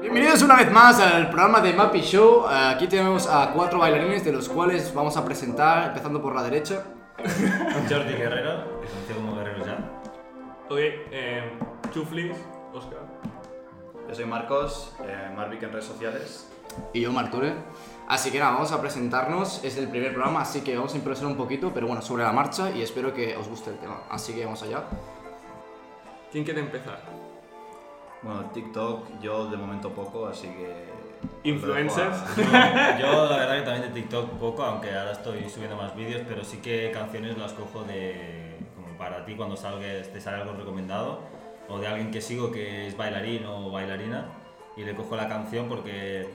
Bienvenidos una vez más al programa de Mappy Show. Aquí tenemos a cuatro bailarines de los cuales vamos a presentar, empezando por la derecha. Jordi Guerrero, conocido como Guerrero ya. Ok, eh, Chuflis, Oscar. Yo soy Marcos, eh, Marvic en redes sociales. Y yo, Marture. Así que nada, vamos a presentarnos. Es el primer programa, así que vamos a improvisar un poquito, pero bueno, sobre la marcha y espero que os guste el tema. Así que vamos allá. ¿Quién quiere empezar? Bueno, TikTok yo de momento poco, así que... Influencers. Yo, yo, la verdad que también de TikTok poco, aunque ahora estoy subiendo más vídeos, pero sí que canciones las cojo de como para ti cuando salgas te sale algo recomendado o de alguien que sigo que es bailarín o bailarina y le cojo la canción porque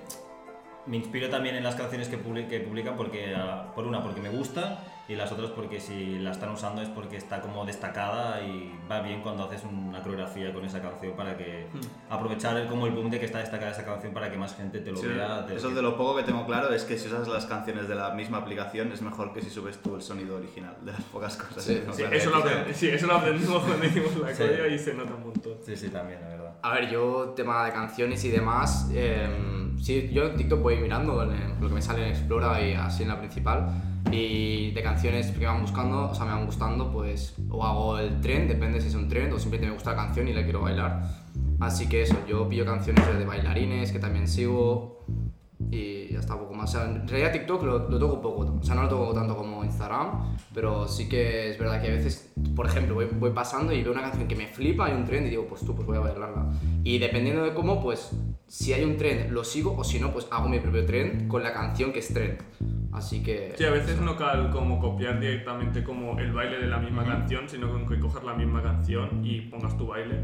me inspiro también en las canciones que, publi- que publican porque ah, por una porque me gusta y las otras porque si la están usando es porque está como destacada y va bien cuando haces una coreografía con esa canción para que aprovechar el, como el boom de que está destacada esa canción para que más gente te lo Sí, vea. te- eso de lo poco que tengo claro es que si usas las canciones de la misma aplicación es mejor que si subes tú el sonido original, de las pocas cosas Sí, que Sí, claro. eso lo, sí, eso lo aprendimos cuando hicimos la Sí. corea y se nota un montón. Sí, sí, también, la verdad. A ver, yo, tema de canciones y demás, eh, sí, yo en TikTok voy mirando lo que me sale en Explora y así en la principal. Y de canciones que me van buscando, o sea, me van gustando, pues o hago el trend, depende si es un trend o simplemente me gusta la canción y la quiero bailar. Así que eso, yo pillo canciones de bailarines que también sigo O sea, en realidad TikTok lo, lo toco poco, o sea, no lo toco tanto como Instagram, pero sí que es verdad que a veces, por ejemplo, voy, voy pasando y veo una canción que me flipa, hay un trend y digo, pues tú, pues voy a bailarla. Y dependiendo de cómo, pues si hay un trend lo sigo o si no, pues hago mi propio trend con la canción que es trend. Así que... Sí, a veces no cal como copiar directamente como el baile de la misma canción, sino con que cojas la misma canción y pongas tu baile.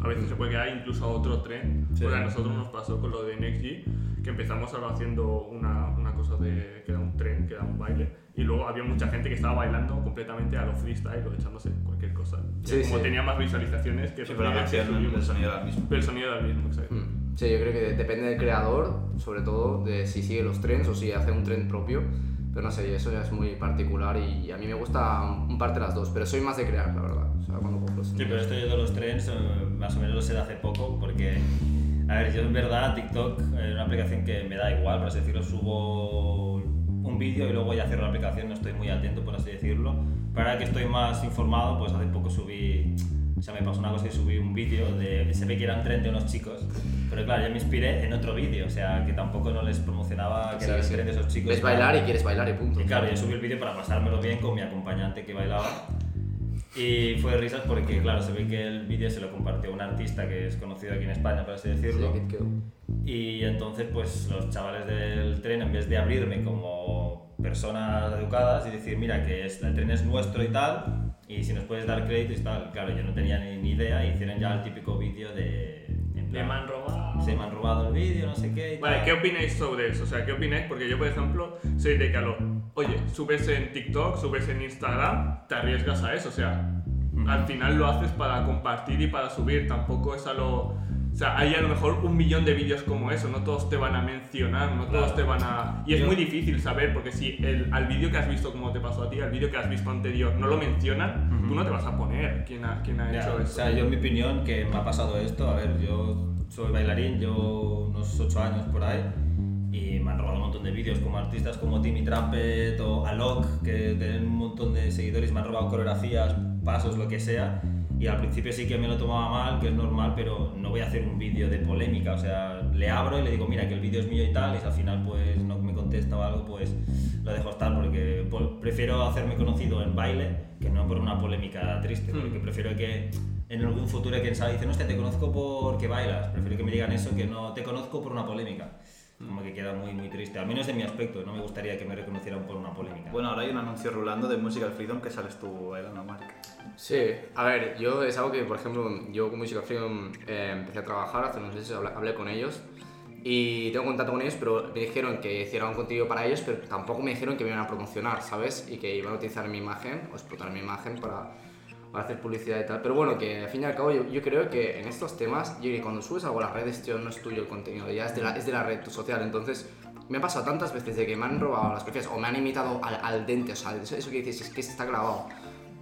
A veces se puede quedar incluso a otro tren. Sí. Porque a nosotros nos pasó con lo de NextG, que empezamos algo haciendo una, una cosa de que era un tren, que era un baile, y luego había mucha gente que estaba bailando completamente a lo freestyle o echándose cualquier cosa. Sí, como sí. tenía más visualizaciones que Sí, pero la canción, el sonido era el mismo. Pero el sonido era el mismo, exacto. Mm. Sí, yo creo que depende del creador, sobre todo de si sigue los trends o si hace un trend propio. Pero no sé, eso ya es muy particular y a mí me gusta un parte de las dos, pero soy más de crear, la verdad. O sea, cuando los Sí, pero esto yo de los trends eh, más o menos lo sé de hace poco porque, a ver, yo en verdad TikTok es una aplicación que me da igual, por así decirlo, subo un vídeo y luego ya cierro la aplicación, no estoy muy atento, por así decirlo. Para que estoy más informado, pues hace poco subí, sea, me pasó una cosa y subí un vídeo de, se ve que era un tren de unos chicos, pero claro, yo me inspiré en otro vídeo, o sea, que tampoco no les promocionaba que Sí, era el sí. tren de esos chicos. Ves bailar y quieres bailar y punto. Y claro, yo subí el vídeo para pasármelo bien con mi acompañante que bailaba. Y fue de risas porque, claro, se ve que el vídeo se lo compartió un artista que es conocido aquí en España, por así Sí, decirlo. Keo. Y entonces, pues los chavales del tren, en vez de abrirme como personas educadas y decir, mira, que el tren es nuestro y tal, y si nos puedes dar créditos y tal, claro, yo no tenía ni, idea, hicieron ya el típico vídeo de. en Le plan, me han robado. Se me han robado el vídeo, no sé qué. y Vale, tal. ¿qué opináis sobre eso? O sea, ¿qué opináis? Porque yo, por ejemplo, soy de lo, oye, subes en TikTok, subes en Instagram, te arriesgas a eso. O sea, al final lo haces para compartir y para subir. Tampoco es a lo. O sea, hay a lo mejor un millón de vídeos como eso, no todos te van a mencionar, no todos Claro. te van a... Y es Yo- muy difícil saber, porque si el, al vídeo que has visto, como te pasó a ti, al vídeo que has visto anterior, no lo mencionan, Ujú. tú no te vas a poner quién ha, quién ha Ya, hecho o eso. sea, yo en mi opinión que me ha pasado esto, a ver, yo soy bailarín, llevo unos 8 años por ahí y me han robado un montón de vídeos como artistas como Timmy Trumpet o Alok, que tienen un montón de seguidores, me han robado coreografías, pasos, lo que sea. Y al principio sí que me lo tomaba mal, que es normal, pero no voy a hacer un vídeo de polémica. O sea, le abro y le digo, mira, que el vídeo es mío y tal, y si al final pues no me contesta o algo, pues lo dejo estar, porque pues, prefiero hacerme conocido en baile que no por una polémica triste, Hmm. porque prefiero que en algún futuro quien sabe dice, no, hostia, te conozco porque bailas. Prefiero que me digan eso que no te conozco por una polémica. Como que queda muy, muy triste. Al menos de mi aspecto, no me gustaría que me reconocieran por una polémica. Bueno, ahora hay un anuncio rulando de Musical Freedom que sales tú bailando, Mark. Sí, a ver, yo es algo que, por ejemplo, yo con Musical Freedom eh, empecé a trabajar hace unos meses, hablé, con ellos y tengo contacto con ellos, pero me dijeron que hiciera un contenido para ellos, pero tampoco me dijeron que me iban a promocionar, ¿sabes? Y que iban a utilizar mi imagen o explotar mi imagen para, hacer publicidad y tal. Pero bueno, que al fin y al cabo yo, yo creo que en estos temas, yo cuando subes algo a las redes, tío, no es tuyo el contenido, ya es de la, es de red social. Entonces, me ha pasado tantas veces de que me han robado las copias o me han imitado al, al dente, o sea, eso, eso que dices, es que está grabado.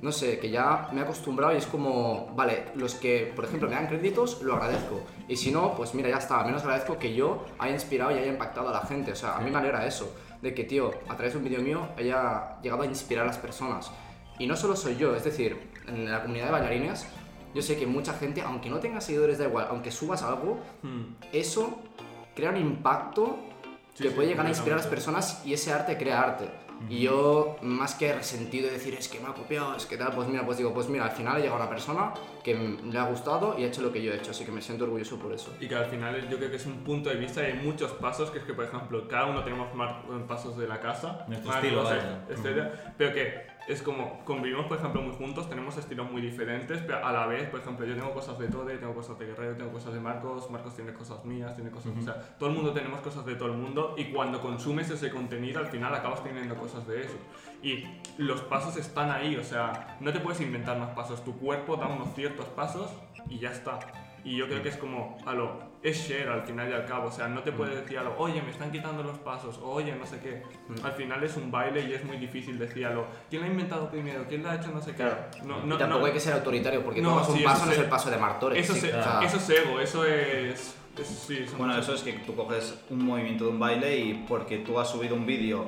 No sé, que ya me he acostumbrado y es como, vale, los que, por ejemplo, me dan créditos, lo agradezco. Y si no, pues mira, ya está, al menos agradezco que yo haya inspirado y haya impactado a la gente. O sea, a mí me alegra eso, de que, tío, a través de un vídeo mío haya llegado a inspirar a las personas. Y no solo soy yo, es decir, en la comunidad de bailarines, yo sé que mucha gente, aunque no tenga seguidores, da igual, aunque subas algo, Hmm. eso crea un impacto Sí, que sí, puede llegar a inspirar a las personas y ese arte crea arte. Y yo, más que resentido de decir, es que me ha copiado, es que tal, pues mira, pues digo, pues mira, al final ha llegado una persona que le ha gustado y ha hecho lo que yo he hecho, así que me siento orgulloso por eso. Y que al final yo creo que es un punto de vista y hay muchos pasos, que es que por ejemplo cada uno tenemos mar- pasos de la casa, Nuestro estilo, vaya. etcétera, pero que es como convivimos por ejemplo muy juntos, tenemos estilos muy diferentes, pero a la vez, por ejemplo, yo tengo cosas de Tode, tengo cosas de Guerrero, tengo cosas de Marcos, Marcos tiene cosas mías, tiene cosas, o sea, todo el mundo tenemos cosas de todo el mundo y cuando consumes ese contenido al final acabas teniendo cosas de eso. Y los pasos están ahí, o sea, no te puedes inventar más pasos, tu cuerpo da unos ciertos pasos y ya está. Y yo creo que es como, a lo, es share al final y al cabo, o sea, no te puedes decir a lo, oye, me están quitando los pasos, o, oye, no sé qué. Al final es un baile y es muy difícil decir a lo, ¿quién lo ha inventado primero? ¿Quién lo ha hecho no sé qué? Claro. No, y no, tampoco no- hay que ser autoritario, porque No, tomas un sí, paso no es el paso de Martores. eso, sí, es ego, eso es... sí, Bueno, eso es que tú coges un movimiento de un baile y porque tú has subido un vídeo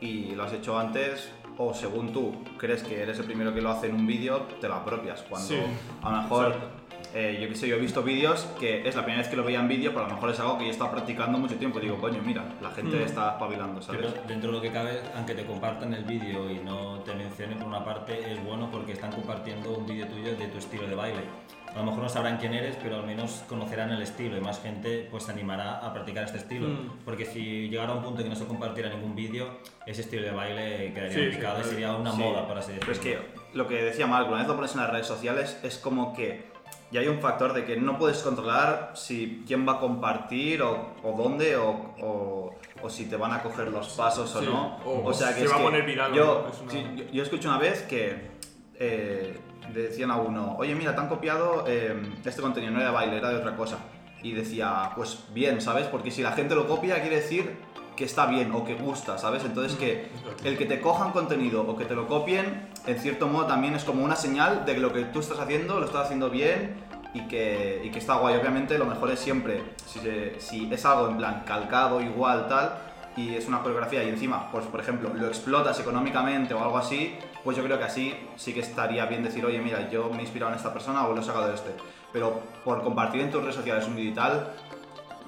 y lo has hecho antes, o según tú crees que eres el primero que lo hace en un vídeo, te lo apropias. Cuando Sí, a lo mejor, exacto. Eh, yo qué sé, yo he visto vídeos que es la primera vez que lo veía en vídeo, pero a lo mejor es algo que yo he estado practicando mucho tiempo. Y digo, coño, mira, la gente Mm. está espabilando, ¿sabes? Pero dentro de lo que cabe, aunque te compartan el vídeo y no te mencionen por una parte, es bueno porque están compartiendo un vídeo tuyo de tu estilo de baile. A lo mejor no sabrán quién eres, pero al menos conocerán el estilo y más gente pues se animará a practicar este estilo. Mm. Porque si llegara a un punto que no se compartiera ningún vídeo, ese estilo de baile quedaría Sí, en sí, picado y sería una Sí, moda, por así decirlo. Pero es que lo que decía Marco, una vez lo pones en las redes sociales, es como que ya hay un factor de que no puedes controlar si quién va a compartir o, o dónde o, o- o si te van a coger los pasos o no. o sea se que es va a que poner viral Yo, es una- sí, yo, yo escuché una vez que eh, decían a uno, oye mira, te han copiado eh, este contenido, no era de baile, era de otra cosa. Y decía, pues bien, ¿sabes? Porque si la gente lo copia quiere decir que está bien o que gusta, ¿sabes? Entonces que el que te cojan contenido o que te lo copien, en cierto modo también es como una señal de que lo que tú estás haciendo lo estás haciendo bien y que, y que está guay. Obviamente lo mejor es siempre, si, si es algo en plan calcado, igual, tal, y es una coreografía y encima, pues por ejemplo, lo explotas económicamente o algo así, pues yo creo que así sí que estaría bien decir, oye, mira, yo me he inspirado en esta persona o lo he sacado de este. Pero por compartir en tus redes sociales un vídeo y tal,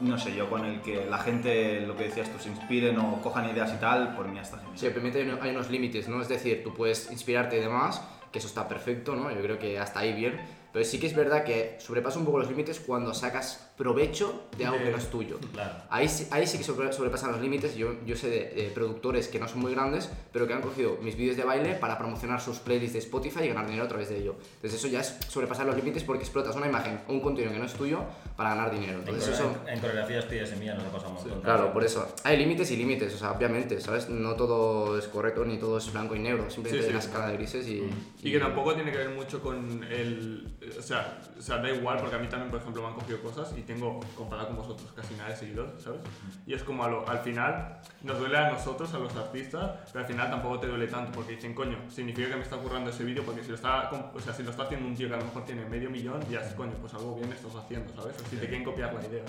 no sé, yo con el que la gente, lo que decías tú, se inspiren o cojan ideas y tal, por mí ya está genial. Sí, obviamente hay unos límites, ¿no? Es decir, tú puedes inspirarte y demás, que eso está perfecto, ¿no? Yo creo que hasta ahí bien. Pero sí que es verdad que sobrepasa un poco los límites cuando sacas provecho de algo que no es tuyo. Claro. Ahí, sí- ahí sí que sobre- sobrepasan los límites. Yo, yo sé de, de productores que no son muy grandes, pero que han cogido mis vídeos de baile para promocionar sus playlists de Spotify y ganar dinero a través de ello. Entonces eso ya es sobrepasar los límites porque explotas una imagen o un contenido que no es tuyo para ganar dinero. En, Entonces core- eso... en coreografías tuyas y mías nos ha pasado un montón. Claro, por eso. Hay límites y límites, o sea, obviamente, ¿sabes? No todo es correcto ni todo es blanco y negro, simplemente Sí, hay una sí. escala de grises y... Y que tampoco tiene que ver mucho con el. O sea, o sea, da igual, porque a mí también, por ejemplo, me han cogido cosas y tengo, comparado con vosotros, casi nada de seguidores, ¿sabes? Y es como lo- al final, nos duele a nosotros, a los artistas, pero al final tampoco te duele tanto, porque dicen, coño, significa que me está currando ese vídeo, porque si lo está, o sea, si lo está haciendo un tío que a lo mejor tiene medio millón, ya es, coño, pues algo bien estás haciendo, ¿sabes? O si te quieren copiar la idea.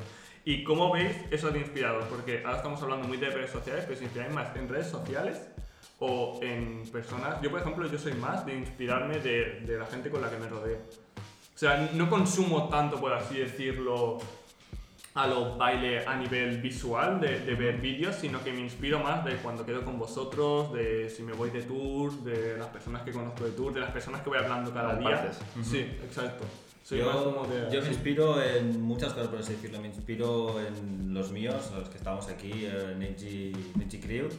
¿Y cómo veis eso de inspirados? Porque ahora estamos hablando muy de redes sociales, pero si inspiráis más en redes sociales o en personas. Yo, por ejemplo, yo soy más de inspirarme de, de la gente con la que me rodeo. O sea, no consumo tanto, por así decirlo, a lo baile a nivel visual, de, de ver vídeos, sino que me inspiro más de cuando quedo con vosotros, de si me voy de tour, de las personas que conozco de tour, de las personas que voy hablando cada día. Compartes. Sí, exacto. Soy más Yo, como de... yo me inspiro en muchas cosas, por así decirlo. Me inspiro en los míos, los que estamos aquí, eh, Neji, Neji Crew,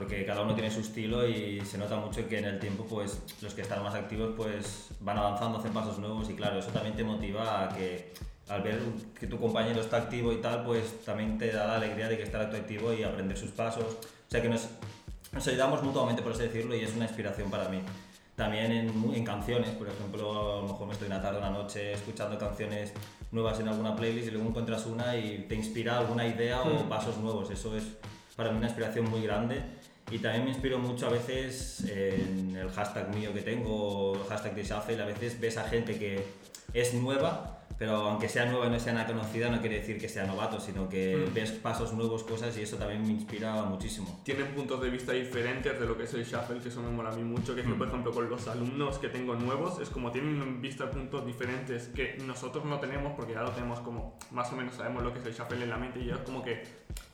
porque cada uno tiene su estilo y se nota mucho que en el tiempo, pues, los que están más activos, pues, van avanzando, hacen pasos nuevos y claro, eso también te motiva a que al ver que tu compañero está activo y tal, pues también te da la alegría de que estar activo y aprender sus pasos. O sea que nos, nos ayudamos mutuamente, por así decirlo, y es una inspiración para mí. también en, en canciones, por ejemplo, a lo mejor me estoy una tarde o una noche escuchando canciones nuevas en alguna playlist y luego encuentras una y te inspira alguna idea o pasos nuevos. Eso es para mí una inspiración muy grande. Y también me inspiro mucho a veces en el hashtag mío que tengo, el hashtag de Shuffle, a veces ves a gente que es nueva, pero aunque sea nueva y no sea nada conocida, no quiere decir que sea novato, sino que Mm. ves pasos nuevos, cosas y eso también me inspira muchísimo. tienen puntos de vista diferentes de lo que es el shuffle, que eso me mola a mí mucho, que que, por ejemplo, con los alumnos que tengo nuevos, es como tienen vista puntos diferentes que nosotros no tenemos, porque ya lo tenemos como, más o menos sabemos lo que es el shuffle en la mente, y ellos como que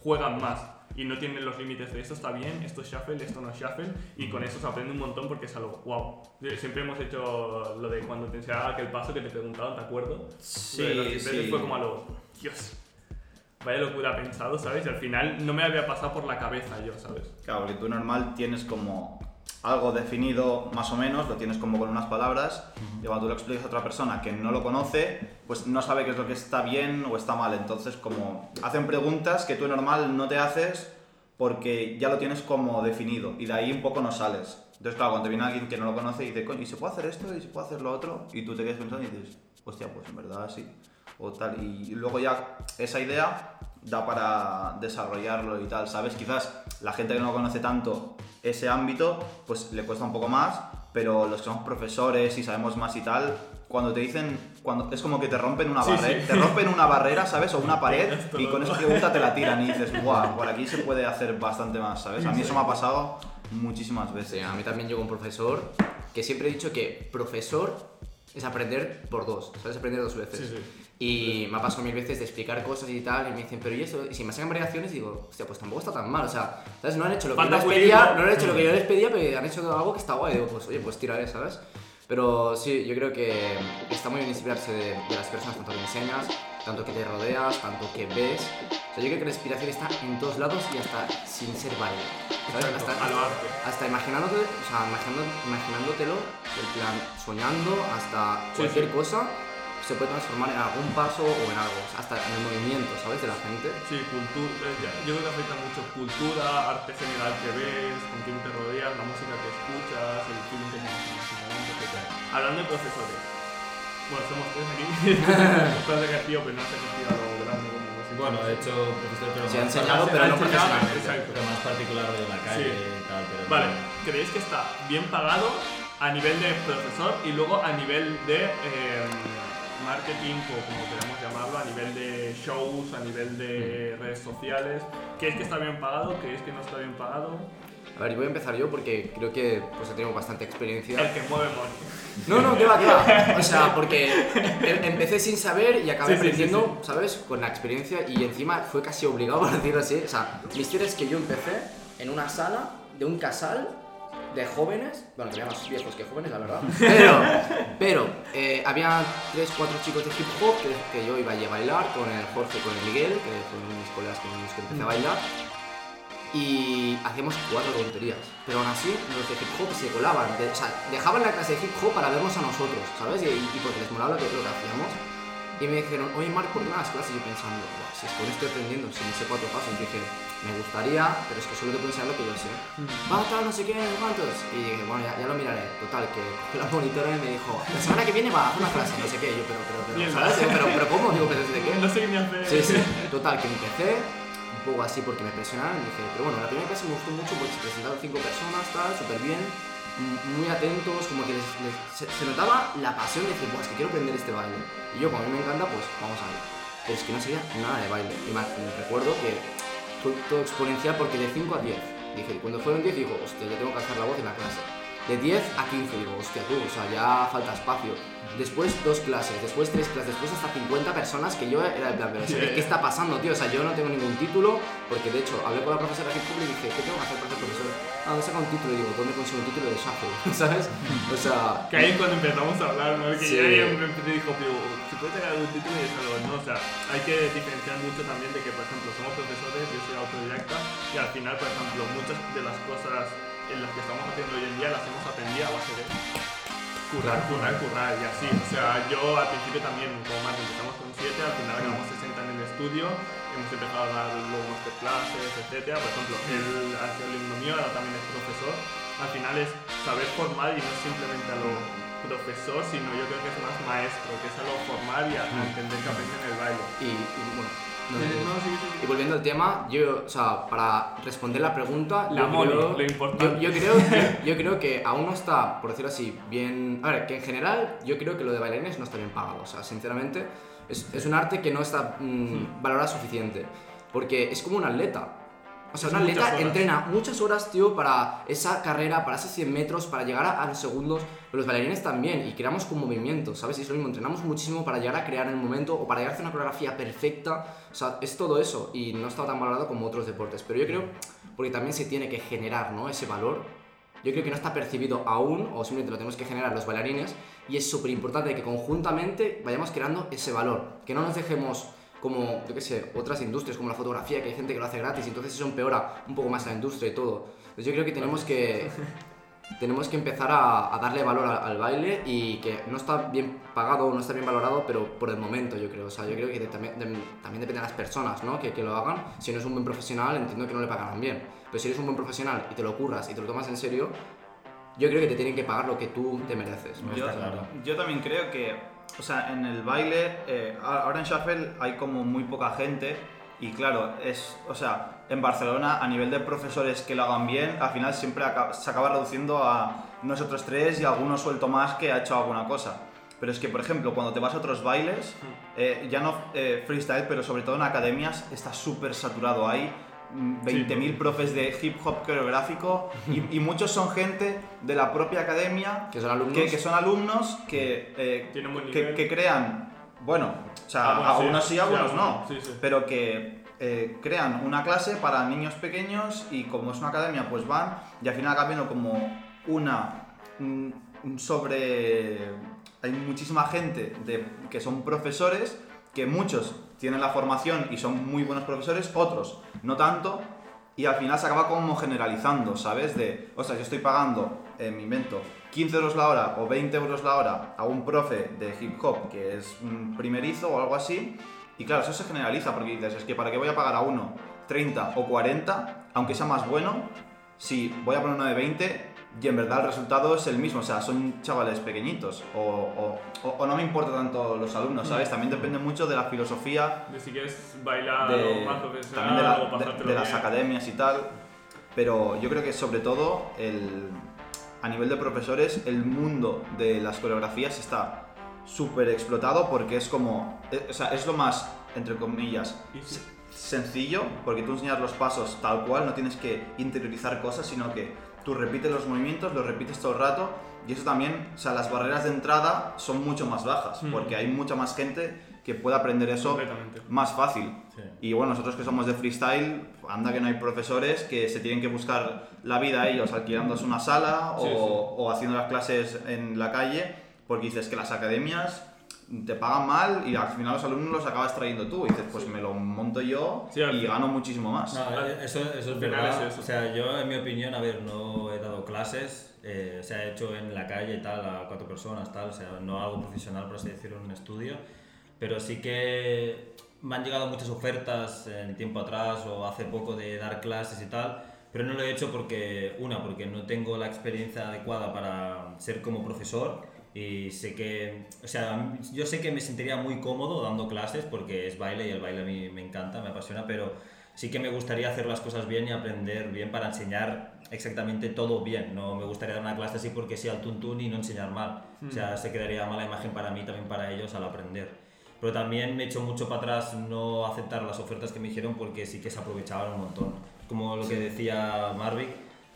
juegan más, y no tienen los límites de esto está bien, esto es shuffle, esto no es shuffle, y con eso se aprende un montón porque es algo, wow. Siempre hemos hecho lo de cuando te enseñaba aquel paso que te preguntaban, ¿te acuerdo? Sí, Lo de los sí. Fue como algo, Dios. Vaya locura pensado, ¿sabes? Y al final no me había pasado por la cabeza yo, ¿sabes? Claro, porque tú normal tienes como algo definido más o menos, lo tienes como con unas palabras, y cuando tú lo explicas a otra persona que no lo conoce, pues no sabe qué es lo que está bien o está mal. Entonces, como hacen preguntas que tú normal no te haces porque ya lo tienes como definido, y de ahí un poco no sales. Entonces, claro, cuando te viene alguien que no lo conoce y dice, coño, ¿y se puede hacer esto? ¿Y se puede hacer lo otro? Y tú te quedas pensando y dices, hostia, pues en verdad sí. O tal. Y luego ya esa idea da para desarrollarlo y tal, ¿sabes? Quizás la gente que no conoce tanto ese ámbito, pues le cuesta un poco más, pero los que somos profesores y sabemos más y tal, cuando te dicen, cuando es como que te rompen una Sí, barrera, sí. te rompen una barrera, ¿sabes? O una pared Esto y con esa pregunta te la tiran y dices, guau, por aquí se puede hacer bastante más, ¿sabes? A mí eso me ha pasado muchísimas Sí, veces. a mí también llegó un profesor que siempre he dicho que profesor es aprender por dos, ¿sabes? Aprender dos veces. Y me ha pasado mil veces de explicar cosas y tal, y me dicen, pero ¿y eso? Y si me sacan variaciones, digo, hostia, pues tampoco está tan mal, o sea, ¿sabes? No han hecho lo que yo les pedía, no han hecho lo que yo les pedía, pero han hecho algo que está guay. Digo, pues oye, pues tiraré, ¿sabes? Pero sí, yo creo que está muy bien inspirarse de, de las personas, tanto que enseñas, tanto que te rodeas, tanto que ves. O sea, yo creo que la inspiración está en todos lados y hasta sin ser baile. ¿Sabes? Exacto, Hasta, a lo arte. hasta imaginándote, o sea, imaginando, imaginándotelo, en plan, soñando, hasta Sí, cualquier sí. cosa, se puede transformar en algún paso o en algo, hasta en el movimiento, ¿sabes? De la gente. Sí, cultura, yo creo que afecta mucho cultura, arte general que ves, con quién te rodeas, la música que escuchas, el feeling que tienes en ese momento, etc. Hablando de profesores, bueno, somos tres aquí, estás de ejercicio, pero no has ejercido a lo grande como. Bueno, he hecho profesor, pero Se ha enseñado, Ha pero no profesionalmente. Exacto. pero más particular de la calle y tal. Pero Vale, ¿creéis que está bien pagado a nivel de profesor y luego a nivel de eh, marketing o como queramos llamarlo, a nivel de shows, a nivel de redes sociales? ¿Creéis que está bien pagado? ¿Creéis que no está bien pagado? A ver, voy a empezar yo porque creo que pues, tenido bastante El experiencia. que mueve. No, no, que va, que va. O sea, porque em- empecé sin saber y acabé Sí, sí, sí, aprendiendo, ¿sabes? Con la experiencia y encima fue casi obligado, por decirlo así. O sea, mi historia es que yo empecé en una sala de un casal de jóvenes, bueno, había más viejos que jóvenes, la verdad. Pero, pero eh, había tres, cuatro chicos de hip hop que, que yo iba allí a bailar con el Jorge y con el Miguel, que fueron mis colegas con los que empecé a bailar. Y hacíamos cuatro tonterías. Pero aún así, los de hip hop se colaban. de- o sea, dejaban la clase de hip hop para vernos a nosotros, ¿sabes? Y, y porque les molaba lo que, lo que hacíamos. Y me dijeron, oye, Marc, ¿por qué no das clases? Y yo pensando, "Buah, si es que aún estoy aprendiendo, si no sé cuatro pasos. Y dije, me gustaría, pero es que solo te puedo enseñar lo que yo sé. Va, tal, no sé qué, no cuántos. Y dije, bueno, ya, ya lo miraré. Total, que la monitora y me dijo, la semana que viene va a hacer una clase, no sé qué. Y yo, pero, pero, pero. ¿sabes? Digo, pero, pero, ¿cómo? Digo, pero ¿de qué? No sé qué ni hacer. Sí, sí. Total, que empecé un poco así porque me presionaron y dije, pero bueno, la primera clase me gustó mucho porque se presentaron cinco personas, tal, súper bien, muy atentos, como que les- les- se, se notaba la pasión de decir, Buah, es que quiero aprender este baile. Y yo, como a mí me encanta, pues vamos a ver. Pero es que no sabía nada de baile. Y más, me recuerdo que fue todo exponencial porque de 5 a 10. Dije, cuando fueron 10 digo, hostia, ya tengo que alzar la voz en la clase. De 10 a 15 digo, hostia tú, o sea, ya falta espacio. Después dos clases, después tres clases, después hasta 50 personas que yo era en plan, pero ¿qué, está pasando, tío? O sea, yo no tengo ningún título, porque de hecho hablé con la profesora de hip y dije, ¿qué tengo que hacer? Ah, saca un título y digo, ¿dónde consigo un título de shuffle? ¿Sabes? O sea, Que ahí es cuando empezamos a hablar, ¿no? Que Sí. ya dijo, pero si puedes sacar algún título y eso no, o sea, hay que diferenciar mucho también de que, por ejemplo, somos profesores, yo soy autodidacta, y al final, por ejemplo, muchas de las cosas en las que estamos haciendo hoy en día las hemos aprendido a base de currar, currar, currar, y así. O sea, yo al principio también, como más empezamos con 7, al final acabamos 60 en el estudio, hemos empezado a dar luego masterclasses, etcétera. Por ejemplo, él ha sido alumno mío, ahora también es profesor. al final es saber formar y no simplemente a lo profesor, sino yo creo que es más maestro, que es a lo formar y a, entender que aprenden el baile. Y, y, bueno, no Eh, sé. no, sí, sí, sí. Y volviendo al tema, yo, o sea, para responder la pregunta, La yo, money, creo, lo importante. yo, yo creo, yo, yo creo que aún no está, por decirlo así, bien. A ver, que en general yo creo que lo de bailarines no está bien pagado. O sea, sinceramente, es, es un arte que no está mm, valorado suficiente. Porque es como un atleta. O sea, un atleta horas. entrena muchas horas, tío, para esa carrera, para esos 100 metros, para llegar a, a los segundos. Pero los bailarines también, y creamos con movimiento, ¿sabes? Y es lo mismo, entrenamos muchísimo para llegar a crear en el momento o para llegar a hacer una coreografía perfecta. O sea, es todo eso y no está tan valorado como otros deportes. Pero yo creo, porque también se tiene que generar, ¿no? Ese valor. Yo creo que no está percibido aún, o simplemente lo tenemos que generar los bailarines, y es súper importante que conjuntamente vayamos creando ese valor. Que no nos dejemos como, yo qué sé, otras industrias como la fotografía, que hay gente que lo hace gratis, y entonces eso empeora un poco más la industria y todo. Entonces yo creo que tenemos que, tenemos que empezar a, a darle valor al, al baile y que no está bien pagado, no está bien valorado, pero por el momento yo creo. O sea, yo creo que de- también, de- también depende de las personas, ¿no? Que, que lo hagan. Si no es un buen profesional, entiendo que no le pagarán bien. Pero si eres un buen profesional y te lo curras y te lo tomas en serio, yo creo que te tienen que pagar lo que tú te mereces. ¿no? Yo, claro. yo, también creo que, o sea, en el baile, eh, ahora en Sharfell hay como muy poca gente y claro, es, o sea, en Barcelona a nivel de profesores que lo hagan bien, al final siempre acaba, se acaba reduciendo a nosotros tres y alguno suelto más que ha hecho alguna cosa. Pero es que, por ejemplo, cuando te vas a otros bailes, hmm. eh, ya no eh, freestyle, pero sobre todo en academias, está súper saturado ahí 20.000 sí, profes de hip hop coreográfico y, muchos son gente de la propia academia que son alumnos. que, que, eh, crean, bueno, o sea, algunos sí, algunos no, pero que eh, crean una clase para niños pequeños y como es una academia, pues van y al final acaban viendo como una sobre... Hay muchísima gente de, que son profesores que muchos tienen la formación y son muy buenos profesores, otros no tanto, y al final se acaba como generalizando, ¿sabes? De, o sea, yo estoy pagando, eh, me invento, 15 euros la hora o 20 euros la hora a un profe de hip hop que es un primerizo o algo así, y claro, eso se generaliza porque dices, es que para qué voy a pagar a uno 30 o 40, aunque sea más bueno, si voy a poner uno de 20 y en verdad el resultado es el mismo, o sea, son chavales pequeñitos, o, o- no me importa tanto los alumnos, ¿sabes? También depende mucho de la filosofía De si quieres bailar de, o más también de, la- o de- las academias y tal. Pero yo creo que sobre todo el, a nivel de profesores el mundo de las coreografías está súper explotado porque es como, eh, o sea, es lo más, entre comillas, sencillo porque tú enseñas los pasos tal cual, no tienes que interiorizar cosas, sino que tú repites los movimientos, los repites todo el rato y eso también, o sea, las barreras de entrada son mucho más bajas Mm. porque hay mucha más gente que puede aprender eso más fácil. Sí. Y bueno, nosotros que somos de freestyle, anda que no hay profesores que se tienen que buscar la vida ellos alquilándose una sala o, sí. o haciendo las clases en la calle, porque dices que las academias te pagan mal y al final los alumnos los acabas trayendo tú. Y dices, pues me lo monto yo Sí, y gano muchísimo más. No, eh, eso, eso es verdad. eso. O sea, yo en mi opinión, a ver, no he dado clases, eh, se ha hecho en la calle y tal, a cuatro personas, tal, o sea, no algo profesional, por así decirlo, en un estudio, pero sí que me han llegado muchas ofertas en tiempo atrás o hace poco de dar clases y tal, pero no lo he hecho porque, una, porque no tengo la experiencia adecuada para ser como profesor y sé que, o sea, yo sé que me sentiría muy cómodo dando clases porque es baile y el baile a mí me encanta, me apasiona, pero sí que me gustaría hacer las cosas bien y aprender bien para enseñar exactamente todo bien. No me gustaría dar una clase así porque sí al tuntún y no enseñar mal. O sea, se quedaría mala imagen para mí, también para ellos al aprender. Pero también me echo mucho para atrás no aceptar las ofertas que me hicieron porque sí que se aprovechaban un montón. Como lo que decía Marvick,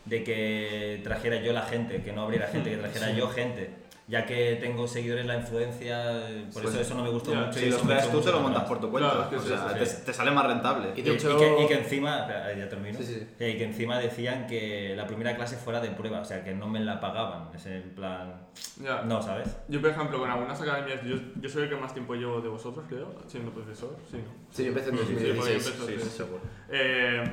de que trajera yo la gente, que no abriera gente, que trajera yo gente. Ya que tengo seguidores, la influencia, eh, por Pues, eso eso no me gustó ya, mucho. Si y los creas tú, te lo montas por tu cuenta. Claro, o sí, sea, sí, te, sí. te sale más rentable. Y que, y que encima, ya termino. Sí, sí. Eh, Y que encima decían que la primera clase fuera de prueba, o sea, que no me la pagaban. Es en plan. Ya. No, ¿sabes? Yo, por ejemplo, con algunas academias, yo, yo soy el que más tiempo llevo de vosotros, creo, siendo profesor. Sí, ¿no? Sí, yo empecé en Sí, porque yo 2016. empecé- Sí, sí, seguro. Eh,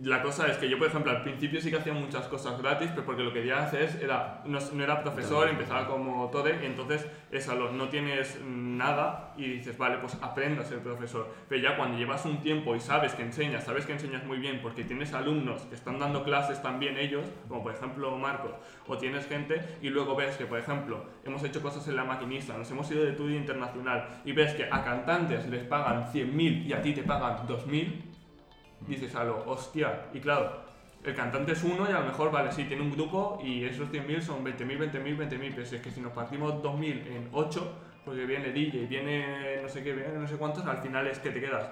la cosa es que yo, por ejemplo, al principio sí que hacía muchas cosas gratis, pero porque lo que quería hacer era, no, no era profesor, empezaba como todo, y entonces es a no tienes nada y dices, vale, pues aprendo a ser profesor. Pero ya cuando llevas un tiempo y sabes que enseñas, sabes que enseñas muy bien, porque tienes alumnos que están dando clases también ellos, como por ejemplo Marcos, o tienes gente, y luego ves que, por ejemplo, hemos hecho cosas en la maquinista, nos hemos ido de estudio internacional, y ves que a cantantes les pagan 100.000 y a ti te pagan 2.000, dices a lo, hostia, y claro, el cantante es uno y a lo mejor, vale, sí, tiene un grupo y esos 100.000 son 20.000, 20.000, 20.000, pero si es que si nos partimos 2.000 en 8, porque viene DJ, viene no sé qué, viene no sé cuántos, al final es que te quedas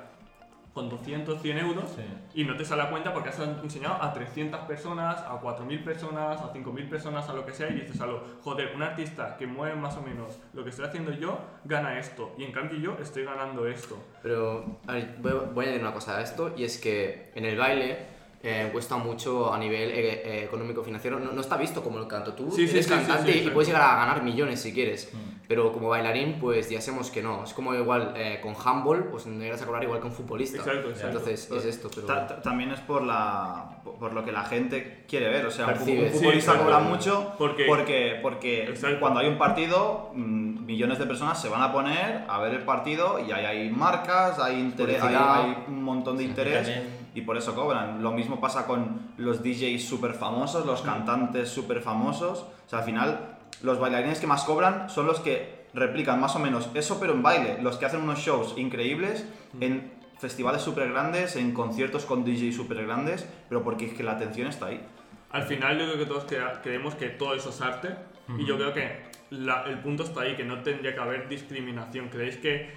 con 200, 100 euros Sí. y no te sale a cuenta porque has enseñado a 300 personas, a 4.000 personas, a 5.000 personas, a lo que sea, y dices a lo, joder, un artista que mueve más o menos lo que estoy haciendo yo, gana esto, y en cambio yo estoy ganando esto. Pero a ver, voy, voy a añadir una cosa a esto y es que en el baile eh, cuesta mucho a nivel eh, eh, económico financiero. No, no está visto como el canto. Tú Sí, sí, eres sí, sí, cantante sí, y puedes llegar a ganar millones si quieres. Mm. Pero como bailarín, pues ya sabemos que no. Es como igual eh, con handball, pues no llegas a cobrar igual que un futbolista. Exacto, exacto. Entonces es esto. Pero... Ta- ta- también es por la por lo que la gente quiere ver. O sea, Percibe. un futbolista cobra mucho Porque- porque, porque cuando hay un partido, mm, millones de personas se van a poner a ver el partido y ahí hay marcas, hay, interés, hay, hay un montón de Sí, interés también- y por eso cobran. Lo mismo pasa con los DJs súper famosos, los cantantes súper famosos. O sea, al final, los bailarines que más cobran son los que replican más o menos eso, pero en baile. Los que hacen unos shows increíbles en festivales súper grandes, en conciertos con DJs súper grandes, pero porque es que la atención está ahí. Al final yo creo que todos creemos que todo eso es arte y yo creo que la- el punto está ahí, que no tendría que haber discriminación. ¿Creéis que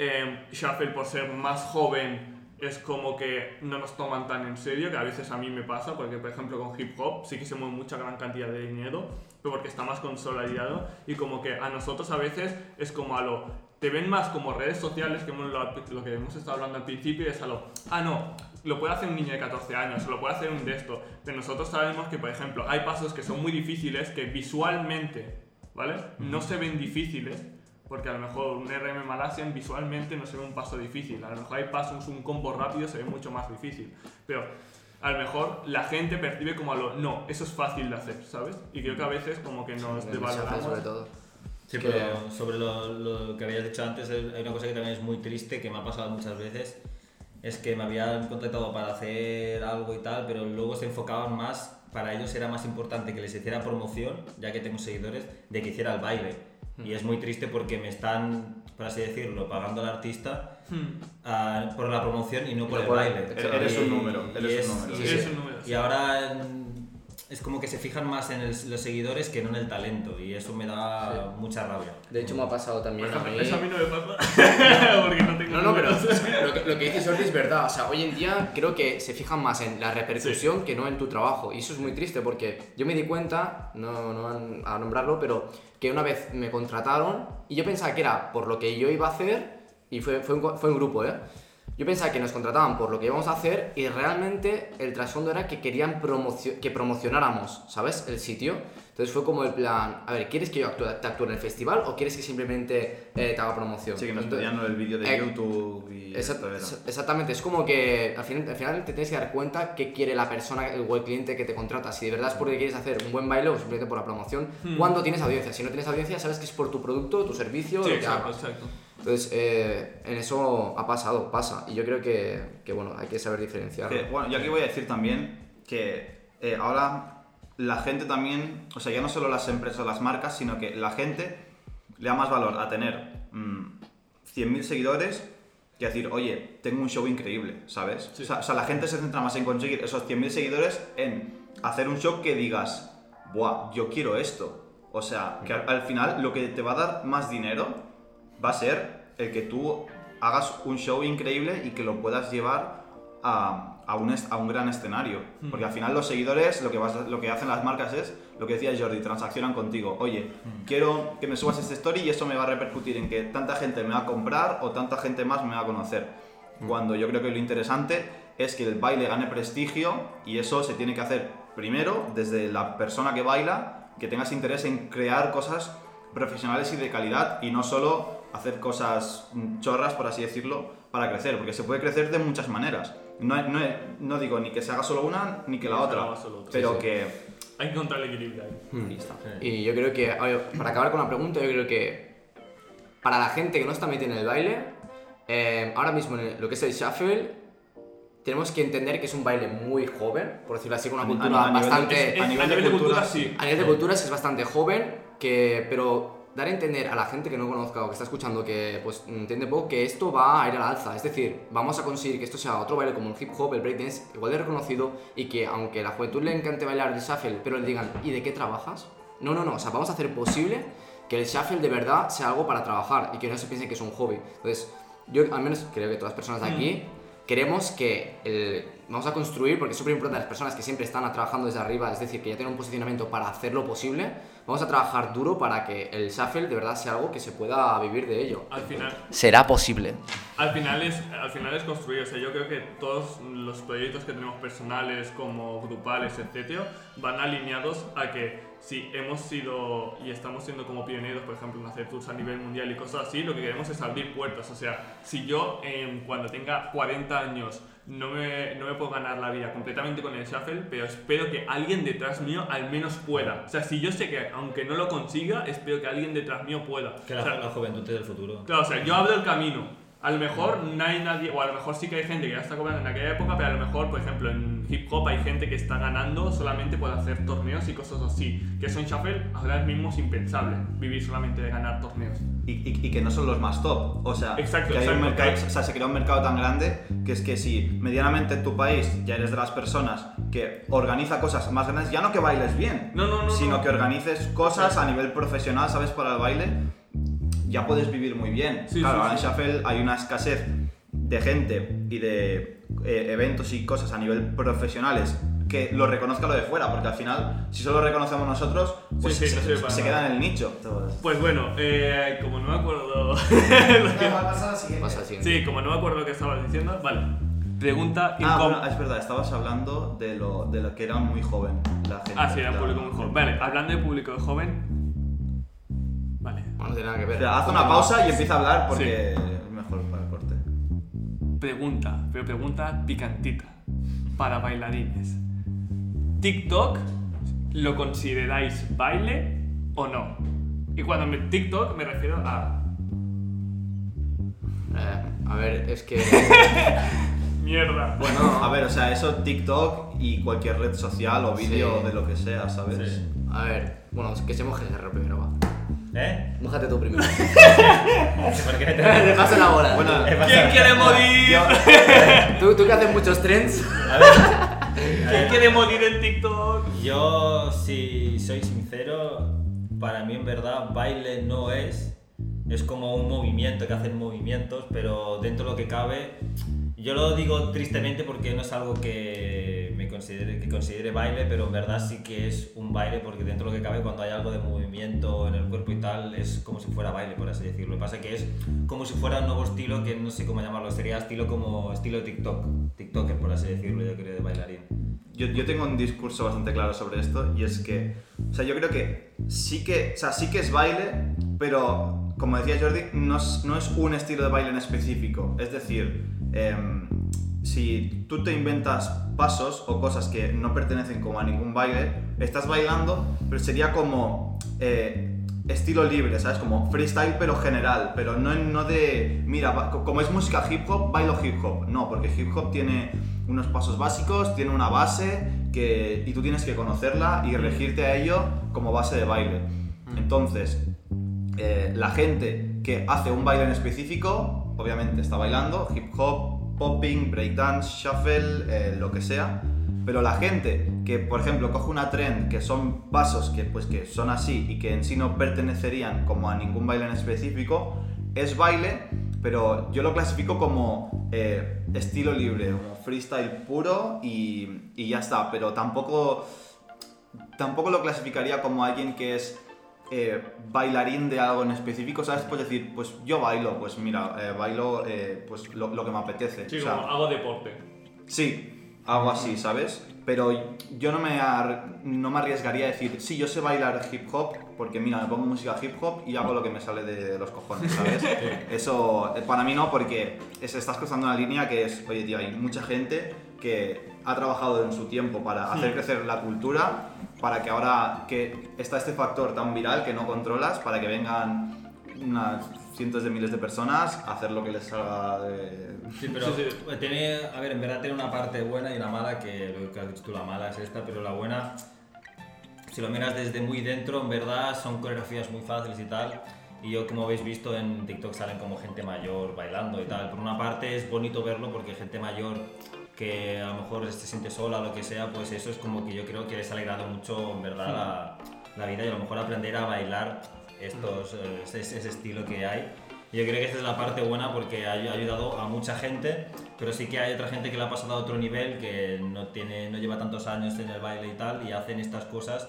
eh, Shuffle por ser más joven es como que no nos toman tan en serio, que a veces a mí me pasa, porque por ejemplo con hip hop sí que se mueve mucha gran cantidad de dinero, pero porque está más consolidado y como que a nosotros a veces es como a lo... Te ven más como redes sociales, que lo, lo que hemos estado hablando al principio, es a lo... Ah, no, lo puede hacer un niño de 14 años, lo puede hacer un de esto. Pero nosotros sabemos que, por ejemplo, hay pasos que son muy difíciles, que visualmente, ¿vale? No se ven difíciles, porque a lo mejor un RM Malaysian visualmente no se ve un paso difícil. A lo mejor hay pasos, un combo rápido se ve mucho más difícil. Pero a lo mejor la gente percibe como a lo, no, eso es fácil de hacer, ¿sabes? Y creo que a veces como que nos mensaje devaloramos. sobre todo. Sí, Que- pero sobre lo, lo que habías dicho antes, hay hay una cosa que también es muy triste, que me ha pasado muchas veces, es que me habían contactado para hacer algo y tal, pero luego se enfocaban más, para ellos era más importante que les hiciera promoción, ya que tengo seguidores, de que hiciera el baile. Y es muy triste porque me están, por así decirlo, pagando al artista ah, por la promoción y no por el baile. Eres un número, y eres es- un número. y ahora es como que se fijan más en el- los seguidores que no en el talento y eso me da mucha rabia. De hecho me ha pasado también a mí. Eso a mí no me pasa, porque no tengo No, no, pero lo que, lo que dice Jordi es verdad. O sea, hoy en día creo que se fijan más en la repercusión que no en tu trabajo. Y eso es muy triste porque yo me di cuenta, no, no van a nombrarlo, pero que una vez me contrataron y yo pensaba que era por lo que yo iba a hacer y fue, fue, un, fue un grupo, ¿eh? Yo pensaba que nos contrataban por lo que íbamos a hacer y realmente el trasfondo era que querían promocio- que promocionáramos, ¿sabes? El sitio. Entonces fue como el plan, a ver, ¿quieres que yo actúe, te actúe en el festival o quieres que simplemente eh, te haga promoción? Sí, que nos pedían el vídeo de Eh, YouTube y Exact- exactamente, es como que al final, al final te tienes que dar cuenta qué quiere la persona el, o el cliente que te contrata. Si de verdad es porque quieres hacer un buen baile o simplemente por la promoción, Hmm. cuando tienes audiencia. Si no tienes audiencia, sabes que es por tu producto, tu servicio, Sí, lo que exacto, hagas. exacto. Entonces, eh, en eso ha pasado, pasa. Y yo creo que, que, bueno, hay que saber diferenciarlo. Que, bueno, yo aquí voy a decir también que eh, ahora la gente también, o sea, ya no solo las empresas, las marcas, sino que la gente le da más valor a tener mm, 100.000 seguidores que decir, oye, tengo un show increíble, ¿sabes? Sí. O, sea, o sea, la gente se centra más en conseguir esos 100.000 seguidores en hacer un show que digas, buah, yo quiero esto. O sea, que al, al final lo que te va a dar más dinero va a ser el que tú hagas un show increíble y que lo puedas llevar a, a un, a un gran escenario. Porque al final los seguidores lo que, vas lo que hacen las marcas es, lo que decía Jordi, transaccionan contigo. Oye, quiero que me subas esta story y eso me va a repercutir en que tanta gente me va a comprar o tanta gente más me va a conocer. Cuando yo creo que lo interesante es que el baile gane prestigio y eso se tiene que hacer primero desde la persona que baila, que tengas interés en crear cosas profesionales y de calidad y no solo hacer cosas mm, chorras, por así decirlo, para crecer, porque se puede crecer de muchas maneras. No, no, no digo ni que se haga solo una ni que la otra, pero Sí, sí. que Hay que encontrar el equilibrio ahí. Hmm. ahí está. Y yo creo que, para acabar con la pregunta, yo creo que para la gente que no está metida en el baile, eh, ahora mismo en el- lo que es el shuffle, tenemos que entender que es un baile muy joven, por decirlo así, con una A- cultura a nivel de- bastante... A nivel de cultura, sí. A nivel de culturas es bastante joven, que, pero dar a entender a la gente que no conozca o que está escuchando que pues entiende poco que esto va a ir al alza. Es decir, vamos a conseguir que esto sea otro baile como el hip hop, el breakdance, igual de reconocido y que aunque a la juventud le encante bailar el shuffle, pero le digan, ¿y de qué trabajas? No, no, no, o sea, vamos a hacer posible que el shuffle de verdad sea algo para trabajar y que no se piense que es un hobby. Entonces, yo al menos creo que todas las personas de aquí queremos que el- vamos a construir, porque es súper importante las personas que siempre están trabajando desde arriba, es decir, que ya tienen un posicionamiento para hacerlo posible, vamos a trabajar duro para que el shuffle de verdad sea algo que se pueda vivir de ello. Al final, Será posible. al final es, al final es construir. O sea, yo creo que todos los proyectos que tenemos personales, como grupales, etcétera, van alineados a que si hemos sido y estamos siendo como pioneros, por ejemplo, en hacer tours a nivel mundial y cosas así, lo que queremos es abrir puertas. O sea, si yo em, cuando tenga 40 años no me, no me puedo ganar la vida completamente con el shuffle, pero espero que alguien detrás mío al menos pueda. O sea, si yo sé que aunque no lo consiga, espero que alguien detrás mío pueda. Que O la, sea, la juventud del futuro. Claro, o sea, yo abro el camino. A lo mejor no hay nadie, o a lo mejor sí que hay gente que ya está cobrando en aquella época, pero a lo mejor, por ejemplo, en hip hop hay gente que está ganando solamente por hacer torneos y cosas así. Que eso en Shuffle ahora mismo es impensable, vivir solamente de ganar torneos. Y, y- y que no son los más top. O sea, Exacto, que hay un exacto, mercado, claro. o sea, se crea un mercado tan grande que es que si medianamente en tu país ya eres de las personas que organiza cosas más grandes, ya no que bailes bien, No, no, no, sino no. que organices cosas a nivel profesional, ¿sabes? Para el baile, ya puedes vivir muy bien. Sí, claro, sí, ahora en sí. Shuffle hay una escasez de gente y de eh, eventos y cosas a nivel profesionales que lo reconozca lo de fuera, porque al final, si solo reconocemos nosotros, pues Sí, sí, no se, para se nada. queda en el nicho. Pues bueno, eh, como no me acuerdo. lo que- Pasa sí, como no me acuerdo lo que estabas diciendo, vale. Pregunta Ah, bueno, es verdad, estabas hablando de lo, de lo que era muy joven la gente. Ah, sí, era un público muy joven. Vale, hablando de público joven. No tiene nada que ver. Espera, haz una pausa y empieza a hablar porque es mejor para el corte. Pregunta, pero pregunta picantita para bailarines. ¿TikTok lo consideráis baile o no? Y cuando me TikTok me refiero a Eh, a ver, es que... mierda. Bueno, a ver, o sea, eso TikTok y cualquier red social o vídeo Sí. de lo que sea, ¿sabes? Sí. A ver, bueno, que se moje Gerro primero, va. ¿Eh? Mójate tú primero. ¿Por qué Te te- paso la bola. Bueno, ¿Quién quiere morir? yo- Tú, tú que haces muchos trends. A ver, ¿Quién quiere morir en TikTok? yo, si soy sincero, para mí en verdad baile no es. Es como un movimiento que hacen movimientos, pero dentro de lo que cabe, yo lo digo tristemente porque no es algo que considere, que considere baile, pero en verdad sí que es un baile porque dentro de lo que cabe cuando hay algo de movimiento en el cuerpo y tal es como si fuera baile, por así decirlo. Lo que pasa es que es como si fuera un nuevo estilo que no sé cómo llamarlo, sería estilo como estilo TikTok, TikToker por así decirlo, yo creo de bailarín. yo, yo tengo un discurso bastante claro sobre esto y es que, o sea, yo creo que sí que, o sea, sí que es baile, pero como decía Jordi, no es, no es un estilo de baile en específico. Es decir, em, si tú te inventas pasos o cosas que no pertenecen como a ningún baile, estás bailando, pero sería como eh, estilo libre, ¿sabes? Como freestyle pero general, pero no, no de, mira, como es música hip hop, bailo hip hop. No, porque hip hop tiene unos pasos básicos, tiene una base que, y tú tienes que conocerla y regirte a ello como base de baile. Entonces, eh, la gente que hace un baile en específico, obviamente está bailando hip hop, popping, breakdance, shuffle, eh, lo que sea. Pero la gente que, por ejemplo, coge una trend que son pasos que, pues, que son así y que en sí no pertenecerían como a ningún baile en específico, es baile, pero yo lo clasifico como eh, estilo libre, como freestyle puro y, y ya está. Pero tampoco, tampoco lo clasificaría como alguien que es eh, bailarín de algo en específico, ¿sabes? Pues decir, pues yo bailo, pues mira, eh, bailo eh, pues lo, lo que me apetece. Sí, o sea, como hago deporte. sí, algo así, ¿sabes? Pero yo no me, no me arriesgaría a decir, sí, yo sé bailar hip hop, porque mira, me pongo música hip hop y hago lo que me sale de los cojones, ¿sabes? Eso, para mí no, porque es- estás cruzando una línea que es, oye, tío, hay mucha gente que ha trabajado en su tiempo para hacer crecer la cultura, para que ahora que está este factor tan viral que no controlas, para que vengan unas cientos de miles de personas a hacer lo que les salga de... Sí, pero Sí, tiene, a ver, en verdad tiene una parte buena y una mala, que lo que has dicho tú, la mala es esta, pero la buena, si lo miras desde muy dentro, en verdad son coreografías muy fáciles y tal. Y yo, como habéis visto, en TikTok salen como gente mayor bailando y tal. Por una parte es bonito verlo porque gente mayor que a lo mejor se siente sola o lo que sea, pues eso es como que yo creo que les ha alegrado mucho, en verdad, la, la vida y a lo mejor aprender a bailar estos, eh, ese, ese estilo que hay. Yo creo que esta es la parte buena porque ha ayudado a mucha gente, pero sí que hay otra gente que le ha pasado a otro nivel, que no, tiene, no lleva tantos años en el baile y tal, y hacen estas cosas.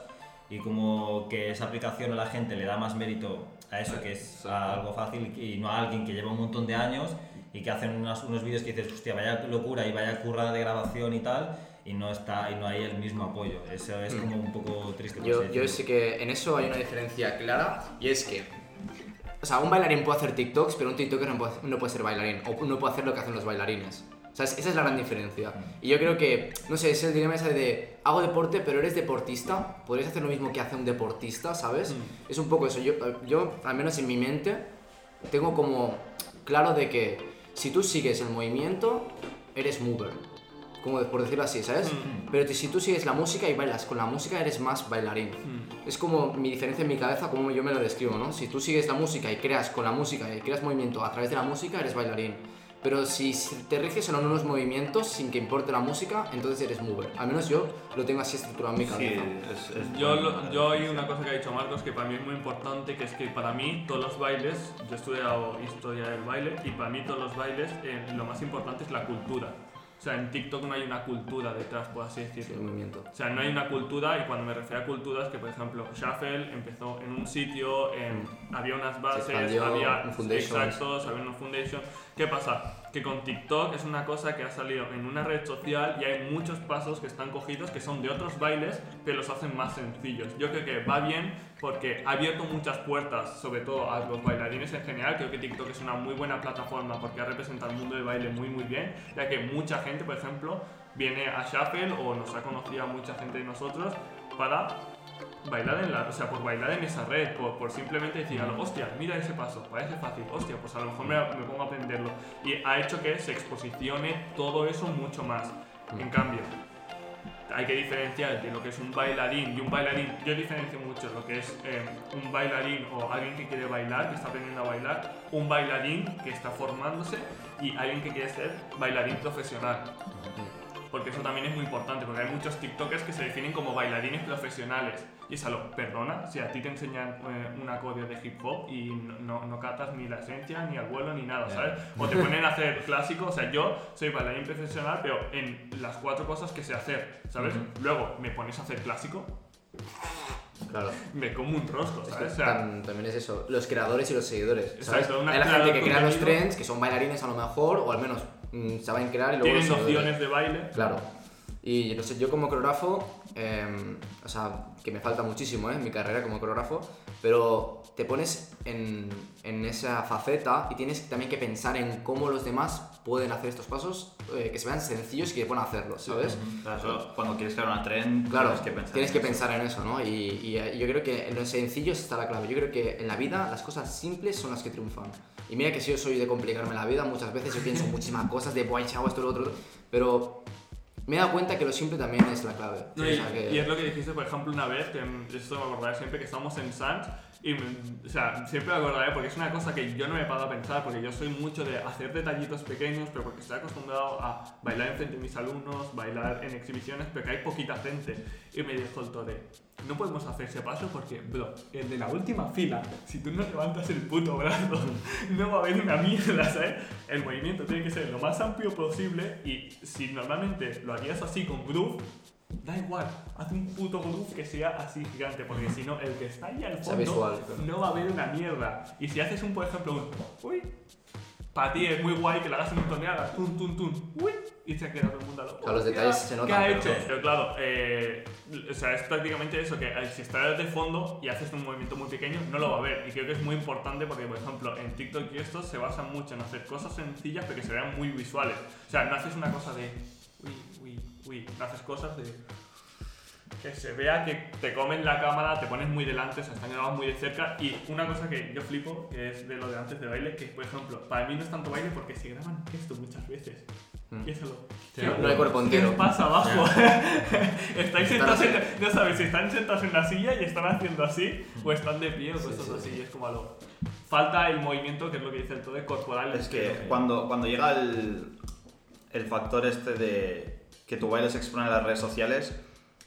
Y como que esa aplicación a la gente le da más mérito a eso, que es a algo fácil y no a alguien que lleva un montón de años y que hacen unas- unos vídeos que dices, hostia, vaya locura y vaya curra de grabación y tal, y no está y no hay el mismo apoyo. Eso es como un poco triste. Yo, yo sí que en eso hay una diferencia clara y es que, o sea, un bailarín puede hacer TikToks, pero un TikToker no puede, no puede ser bailarín o no puede hacer lo que hacen los bailarines. O sea, es- esa es la gran diferencia. Y yo creo que, no sé, es el dilema ese de hago deporte, pero eres deportista. Podrías hacer lo mismo que hace un deportista, ¿sabes? Es un poco eso. Yo, yo, al menos en mi mente, tengo como claro de que si tú sigues el movimiento, eres mover. Como de- por decirlo así, ¿sabes? Pero ti- si tú sigues la música y bailas con la música, eres más bailarín. Es como mi diferencia en mi cabeza, como yo me lo describo, ¿no? Si tú sigues la música y creas con la música y creas movimiento a través de la música, eres bailarín. Pero si te riges en unos movimientos sin que importe la música, entonces eres mover. Al menos yo lo tengo así estructurado en mi Sí, cabeza. es, es- Yo, lo- yo hay una cosa que ha dicho Marcos que para mí es muy importante, que es que para mí todos los bailes, yo he estudiado historia del baile y para mí todos los bailes eh, lo más importante es la cultura. O sea, en TikTok no hay una cultura detrás, por así Sí, decirlo. movimiento. O sea, no hay una cultura y cuando me refiero a cultura es que, por ejemplo, Shuffle empezó en un sitio, en- había unas bases, había exactos, había unos foundation. ¿Qué pasa? Que con TikTok es una cosa que ha salido en una red social y hay muchos pasos que están cogidos que son de otros bailes, pero los hacen más sencillos. Yo creo que va bien porque ha abierto muchas puertas, sobre todo a los bailarines en general. Creo que TikTok es una muy buena plataforma porque ha representado el mundo del baile muy muy bien, ya que mucha gente, por ejemplo, viene a Shuffle o nos ha conocido mucha gente de nosotros para bailar en la, o sea, por bailar en esa red, por, por simplemente decir, "Alo, hostia, mira ese paso, parece fácil, hostia, pues a lo mejor me, me pongo a aprenderlo. Y ha hecho que se exposicione todo eso mucho más. En cambio, hay que diferenciar entre lo que es un bailarín y un bailarín. Yo diferencio mucho lo que es eh, un bailarín o alguien que quiere bailar, que está aprendiendo a bailar, un bailarín que está formándose y alguien que quiere ser bailarín profesional. Porque eso también es muy importante, porque hay muchos TikTokers que se definen como bailarines profesionales. Y es algo, perdona, si a ti te enseñan eh, una coreo de hip hop y no, no, catas ni la esencia, ni al vuelo, ni nada, ¿sabes? O te ponen a hacer clásico, o sea, yo soy bailarín profesional, pero en las cuatro cosas que sé hacer, ¿sabes? Luego me pones a hacer clásico, Claro. me como un rosco, Es que ¿sabes? O sea, tam- también es eso, los creadores y los seguidores. ¿sabes? Exacto, una Hay la gente que crea los trends, que son bailarines a lo mejor, o al menos mm, saben crear y luego tienen nociones de baile. Claro. Y no sé, yo como coreógrafo, eh, o sea, que me falta muchísimo ¿eh? en mi carrera como coreógrafo, pero te pones en, en esa faceta y tienes también que pensar en cómo los demás pueden hacer estos pasos eh, que se vean sencillos y que puedan hacerlos, ¿sabes? Claro, cuando quieres crear una trend, Claro, tienes que pensar. tienes en que eso. pensar en eso, ¿no? Y, y, eh, yo creo que en los sencillos está la clave. Yo creo que en la vida las cosas simples son las que triunfan. Y mira que si yo soy de complicarme la vida, muchas veces yo pienso muchísimas cosas de, guay, chavo, esto, lo otro, pero me he dado cuenta que lo simple también es la clave. No, O y, sea que- y es lo que dijiste, por ejemplo, una vez, que esto me acordaré siempre, que estamos en Sans, y mm, o sea, siempre me acordaré porque es una cosa que yo no me paro a pensar, porque yo soy mucho de hacer detallitos pequeños, pero porque estoy acostumbrado a bailar enfrente de mis alumnos, bailar en exhibiciones, pero que hay poquita gente. Y me dijo el Tore, no podemos hacer ese paso porque, bro, el de la última fila, si tú no levantas el puto brazo, no va a haber una mierda, ¿sabes? El movimiento tiene que ser lo más amplio posible y si normalmente lo harías así con groove, Da igual, haz un puto groove que sea así gigante, porque si no, el que está ahí al fondo no va a ver una mierda. Y si haces un, por ejemplo, un uy, para ti es muy guay que le hagas un montón de hagas tun, tun, tun, uy, y se queda todo el mundo a lo O sea, los detalles se ¿Qué notan, ha pero- hecho? Pero claro, eh, o sea, es prácticamente eso, que eh, si estás de fondo y haces un movimiento muy pequeño, no lo va a ver. Y creo que es muy importante porque, por ejemplo, en TikTok y esto se basan mucho en hacer cosas sencillas pero que se vean muy visuales. O sea, no haces una cosa de uy, haces cosas de que se vea que te comen la cámara, te pones muy delante, o sea, están grabados muy de cerca. Y una cosa que yo flipo, que es de lo de antes de baile, que por ejemplo, para mí no es tanto baile porque se graban esto muchas veces. Mm. Piénsalo. Sí, ¿Qué- no hay cuerpo entero. ¿Qué pasa abajo? Estáis sentados en, no sabes si están sentados en la silla y están haciendo así o están de pie o cosas sí, así. sí. y Es como algo. Falta el movimiento, que es lo que dice el todo de corporal. Es que entero. cuando, cuando llega el, el factor este de que tu baile se expone en las redes sociales,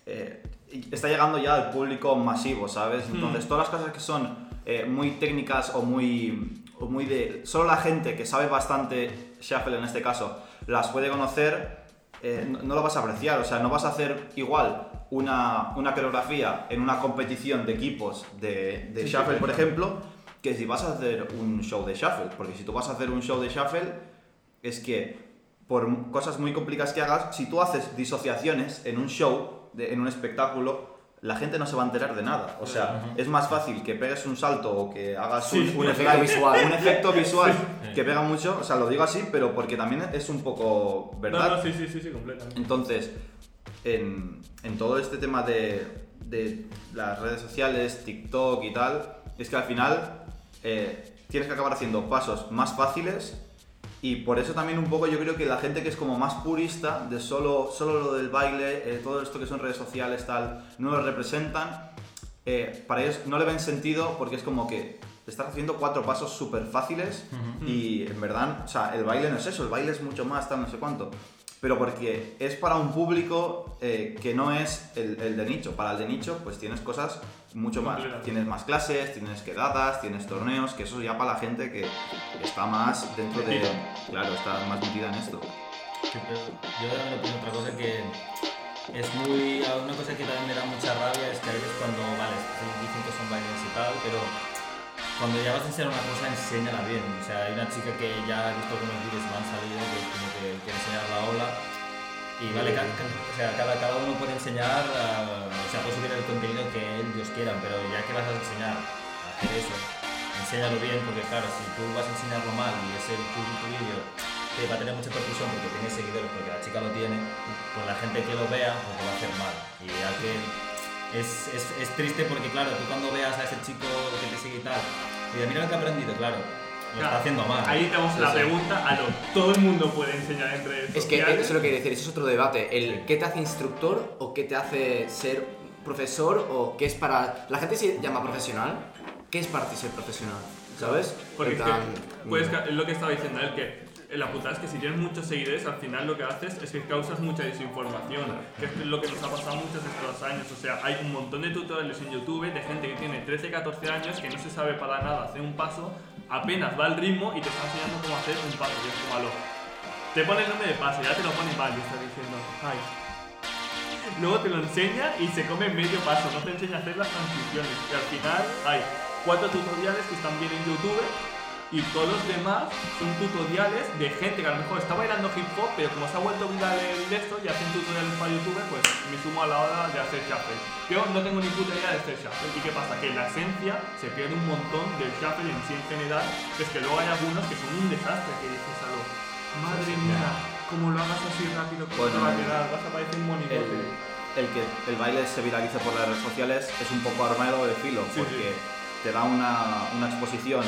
eh, está llegando ya al público masivo, ¿sabes? Entonces, Mm. todas las cosas que son eh, muy técnicas o muy, o muy de... Solo la gente que sabe bastante Shuffle en este caso las puede conocer, eh, no, no lo vas a apreciar. O sea, no vas a hacer igual una, una coreografía en una competición de equipos de, de Sí, Shuffle, sí. por ejemplo, que si vas a hacer un show de Shuffle. Porque si tú vas a hacer un show de Shuffle, es que por cosas muy complicadas que hagas, si tú haces disociaciones en un show, de- en un espectáculo, la gente no se va a enterar de nada. O sea, es más fácil que pegues un salto o que hagas Sí, un, un efecto visual. un efecto visual Sí. que pega mucho. O sea, lo digo así, pero porque también es un poco verdad. No, no, sí, sí, sí, sí, completamente. Entonces, en, en todo este tema de, de las redes sociales, TikTok y tal, es que al final eh, tienes que acabar haciendo pasos más fáciles y por eso también un poco yo creo que la gente que es como más purista de solo, solo lo del baile, eh, todo esto que son redes sociales, tal, no lo representan, eh, para ellos no le ven sentido porque es como que estás haciendo cuatro pasos súper fáciles y en verdad, o sea, el baile no es eso, el baile es mucho más, tal, no sé cuánto. Pero porque es para un público eh, que no es el, el de nicho. Para el de nicho, pues tienes cosas mucho más. Tienes más clases, tienes quedadas, tienes torneos, que eso ya para la gente que está más dentro de. Claro, está más metida en esto. Yo también opino otra cosa que es muy. Una cosa que también me da mucha rabia es que a veces cuando, vale, dicen que son bailes y tal, pero cuando ya vas a enseñar una cosa, enséñala bien. O sea, hay una chica que ya he visto algunos vídeos que han salido que como que quiere enseñar la ola. Y vale, cada, cada uno puede enseñar, ah, o sea, puede subir el contenido que ellos quieran, pero ya que vas a enseñar a hacer eso, enséñalo bien, porque claro, si tú vas a enseñarlo mal y ese tu, tu vídeo que va a tener mucha repercusión porque tiene seguidores, porque la chica lo tiene, pues la gente que lo vea, pues lo va a hacer mal. Y ya que es, es, es triste porque, claro, tú cuando veas a ese chico que te sigue y tal, y mira lo que ha aprendido, claro, lo Claro, está haciendo mal. Ahí tenemos Sí, la sí. pregunta a lo todo el mundo puede enseñar en redes Es que eso sociales. es lo que decir, eso es otro debate. El qué te hace instructor o qué te hace ser profesor o qué es para. La gente se llama profesional. ¿Qué es para ti ser profesional? ¿Sabes? Porque es que, pues, es lo que estaba diciendo él, que la putada es que si tienes muchos seguidores, al final lo que haces es que causas mucha desinformación, que es lo que nos ha pasado muchos estos años. O sea, hay un montón de tutoriales en YouTube de gente que tiene 13, 14 años que no se sabe para nada hacer un paso, apenas va al ritmo y te está enseñando cómo hacer un paso. Y es como. Te pone el nombre de paso, ya te lo pone mal y estás diciendo, ay. Luego te lo enseña y se come medio paso, no te enseña a hacer las transiciones. Y al final hay cuatro tutoriales que están bien en YouTube y todos los demás son tutoriales de gente que a lo mejor está bailando hip hop, pero como se ha vuelto viral el de esto y hacen tutoriales para YouTube, pues me sumo a la hora de hacer shuffle. Yo no tengo ni puta idea de hacer shuffle. ¿Y qué pasa? Que la esencia se pierde un montón del shuffle en sí en general, es que luego hay algunos que son un desastre, que dices a lo, madre mía, como lo hagas así rápido, ¿cómo te Bueno, va a quedar? Vas a parecer un monigote. el, el que el baile se viralice por las redes sociales es un poco armado de filo, Sí, porque te da una, una exposición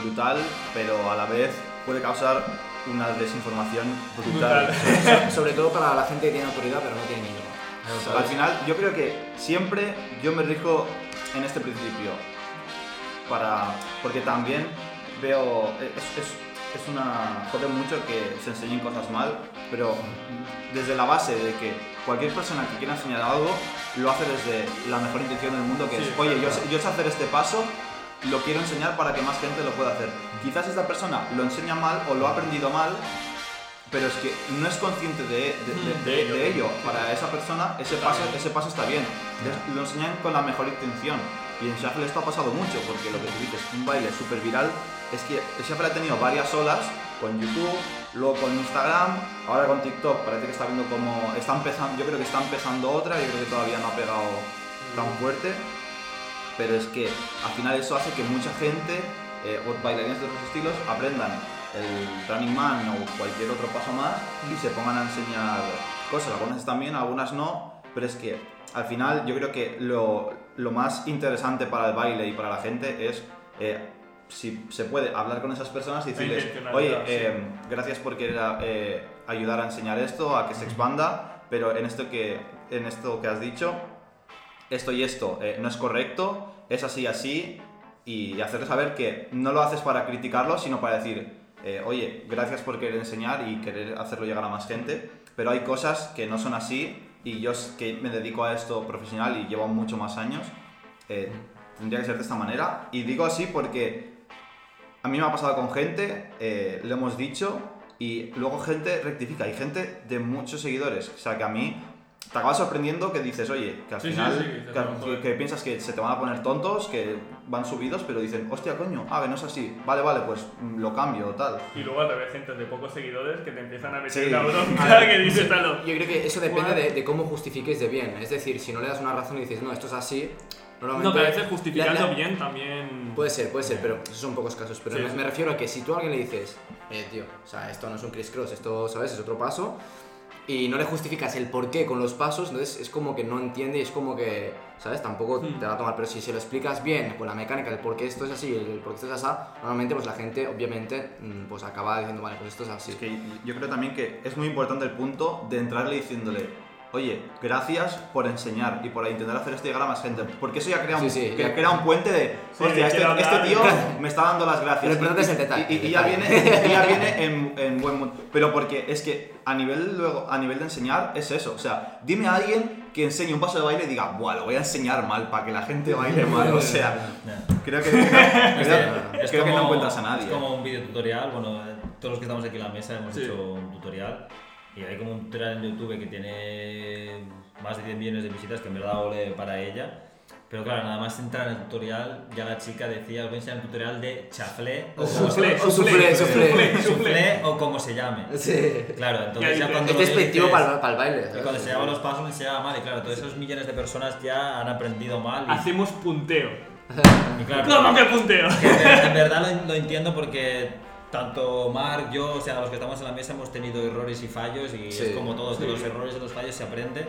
brutal, pero a la vez puede causar una desinformación brutal. Brutal. sobre todo para la gente que tiene autoridad pero no tiene idea. Al final, yo creo que siempre yo me rijo en este principio. Para, porque también veo. Es, es, es una. Jode mucho que se enseñen cosas mal, pero desde la base de que cualquier persona que quiera enseñar algo lo hace desde la mejor intención del mundo, que Sí, es, oye, yo, claro. sé- yo sé hacer este paso, lo quiero enseñar para que más gente lo pueda hacer. Quizás esta persona lo enseña mal o lo ha aprendido mal, pero es que no es consciente de, de- de- de- ello. Para esa persona ese paso, ese paso está bien. Lo enseñan con la mejor intención. Y en Shuffle esto ha pasado mucho, porque lo que tú dices, un baile súper viral, es que el ha tenido varias olas con YouTube, luego con Instagram, ahora con TikTok, parece que está viendo como. Está empezando, yo creo que está empezando otra, yo creo que todavía no ha pegado tan fuerte, pero es que al final eso hace que mucha gente, eh, o bailarines de otros estilos, aprendan el Running Man o cualquier otro paso más y se pongan a enseñar cosas. Algunas están bien, algunas no, pero es que al final yo creo que lo, lo más interesante para el baile y para la gente es, eh, si se puede, hablar con esas personas y decirles, oye, eh, gracias por querer eh, ayudar a enseñar esto, a que se expanda, pero en esto que, en esto que has dicho, esto y esto eh, no es correcto, es así, así, y hacerles saber que no lo haces para criticarlo, sino para decir, eh, oye, gracias por querer enseñar y querer hacerlo llegar a más gente, pero hay cosas que no son así y yo que me dedico a esto profesional y llevo mucho más años, eh, tendría que ser de esta manera. Y digo así porque a mí me ha pasado con gente, eh, lo hemos dicho, y luego gente rectifica, y gente de muchos seguidores. O sea que a mí te acaba sorprendiendo que dices, oye, que al Sí, sí, final sí, dices, que, "No, joder". que piensas que se te van a poner tontos, que van subidos, pero dicen, hostia, coño, ah, que no es así. Vale, vale, pues lo cambio o tal. Y luego al revés, gente de pocos seguidores que te empiezan a meter Sí. la A bronca que dices, "Talo". Yo creo que eso depende de, de cómo justifiques de bien. Es decir, si no le das una razón y dices, no, esto es así, normalmente. No, pero a veces justificando la- la- bien también. Puede ser, puede ser, pero esos son pocos casos. Pero Sí, me, sí. me refiero a que si tú a alguien le dices, eh, tío, o sea, esto no es un criss cross, esto, ¿sabes? Es otro paso. Y no le justificas el por qué con los pasos, entonces es como que no entiende y es como que, ¿sabes? Tampoco Hmm. te va a tomar. Pero si se lo explicas bien con la mecánica, el por qué esto es así, el por qué esto es así, normalmente pues la gente, obviamente, mm, pues acaba diciendo, vale, pues esto es así. Es que yo creo también que es muy importante el punto de entrarle diciéndole, oye, gracias por enseñar y por intentar hacer esto llegar a más gente. Porque eso ya crea un, Sí, sí, que ya- crea un puente de, Sí, hostia, este, este hablar". tío me está dando las gracias. Importante Y- es el detalle, Y, y el ya viene, y ya viene en, en buen mood. Pero porque es que a nivel, luego, a nivel de enseñar es eso. O sea, dime a alguien que enseñe un paso de baile y diga, buah, lo voy a enseñar mal para que la gente baile mal. O sea, creo que, creo, Es creo que no como- encuentras a nadie. Es como un video tutorial, bueno, todos los que estamos aquí en la mesa hemos Sí. hecho un tutorial y hay como un tutorial en YouTube que tiene más de 10 millones de visitas, que en verdad ole para ella. Pero claro, nada más entrar en el tutorial, ya la chica decía, os voy a enseñar un tutorial de chaflé o soufflé, soufflé. soufflé, soufflé o como se llame. Sí. Claro, entonces Ya cuando Es despectivo para, para el baile. y cuando se llaman los pasos le enseñaba mal y claro, todos esos millones de personas ya han aprendido mal y, Hacemos punteo. y claro, ¿Cómo que punteo? que en, en verdad lo, lo entiendo porque tanto Mark, yo, o sea, los que estamos en la mesa hemos tenido errores y fallos y Sí, es como todos, de sí. los errores y los fallos se aprende.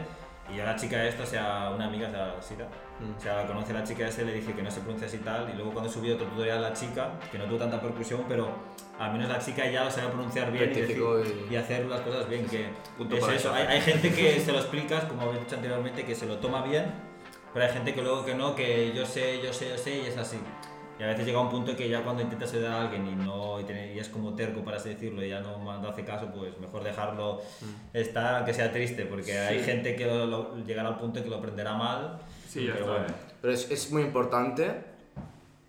Y a la chica esta, o sea, una amiga, o sea, Sita, Mm. o sea, conoce a la chica esta y le dije que no se pronuncia así tal. Y luego cuando subí otro tutorial a la chica, que no tuvo tanta percusión, pero al menos la chica ya lo sabe pronunciar bien y, decir- y- y hacer las cosas bien. Que Punto es eso. Hay, hay gente que se lo explicas, como habéis dicho anteriormente, que se lo toma bien, pero hay gente que luego que no, que yo sé, yo sé, yo sé y es así. Y a veces llega un punto que ya cuando intentas ayudar a alguien y no y, tiene- y es como terco para así decirlo y ya no, no hace caso, pues mejor dejarlo estar, aunque sea triste, porque hay Sí. gente que lo- lo- llegará al punto que lo aprenderá mal. Sí, ya pero está. bueno. Pero es, es muy importante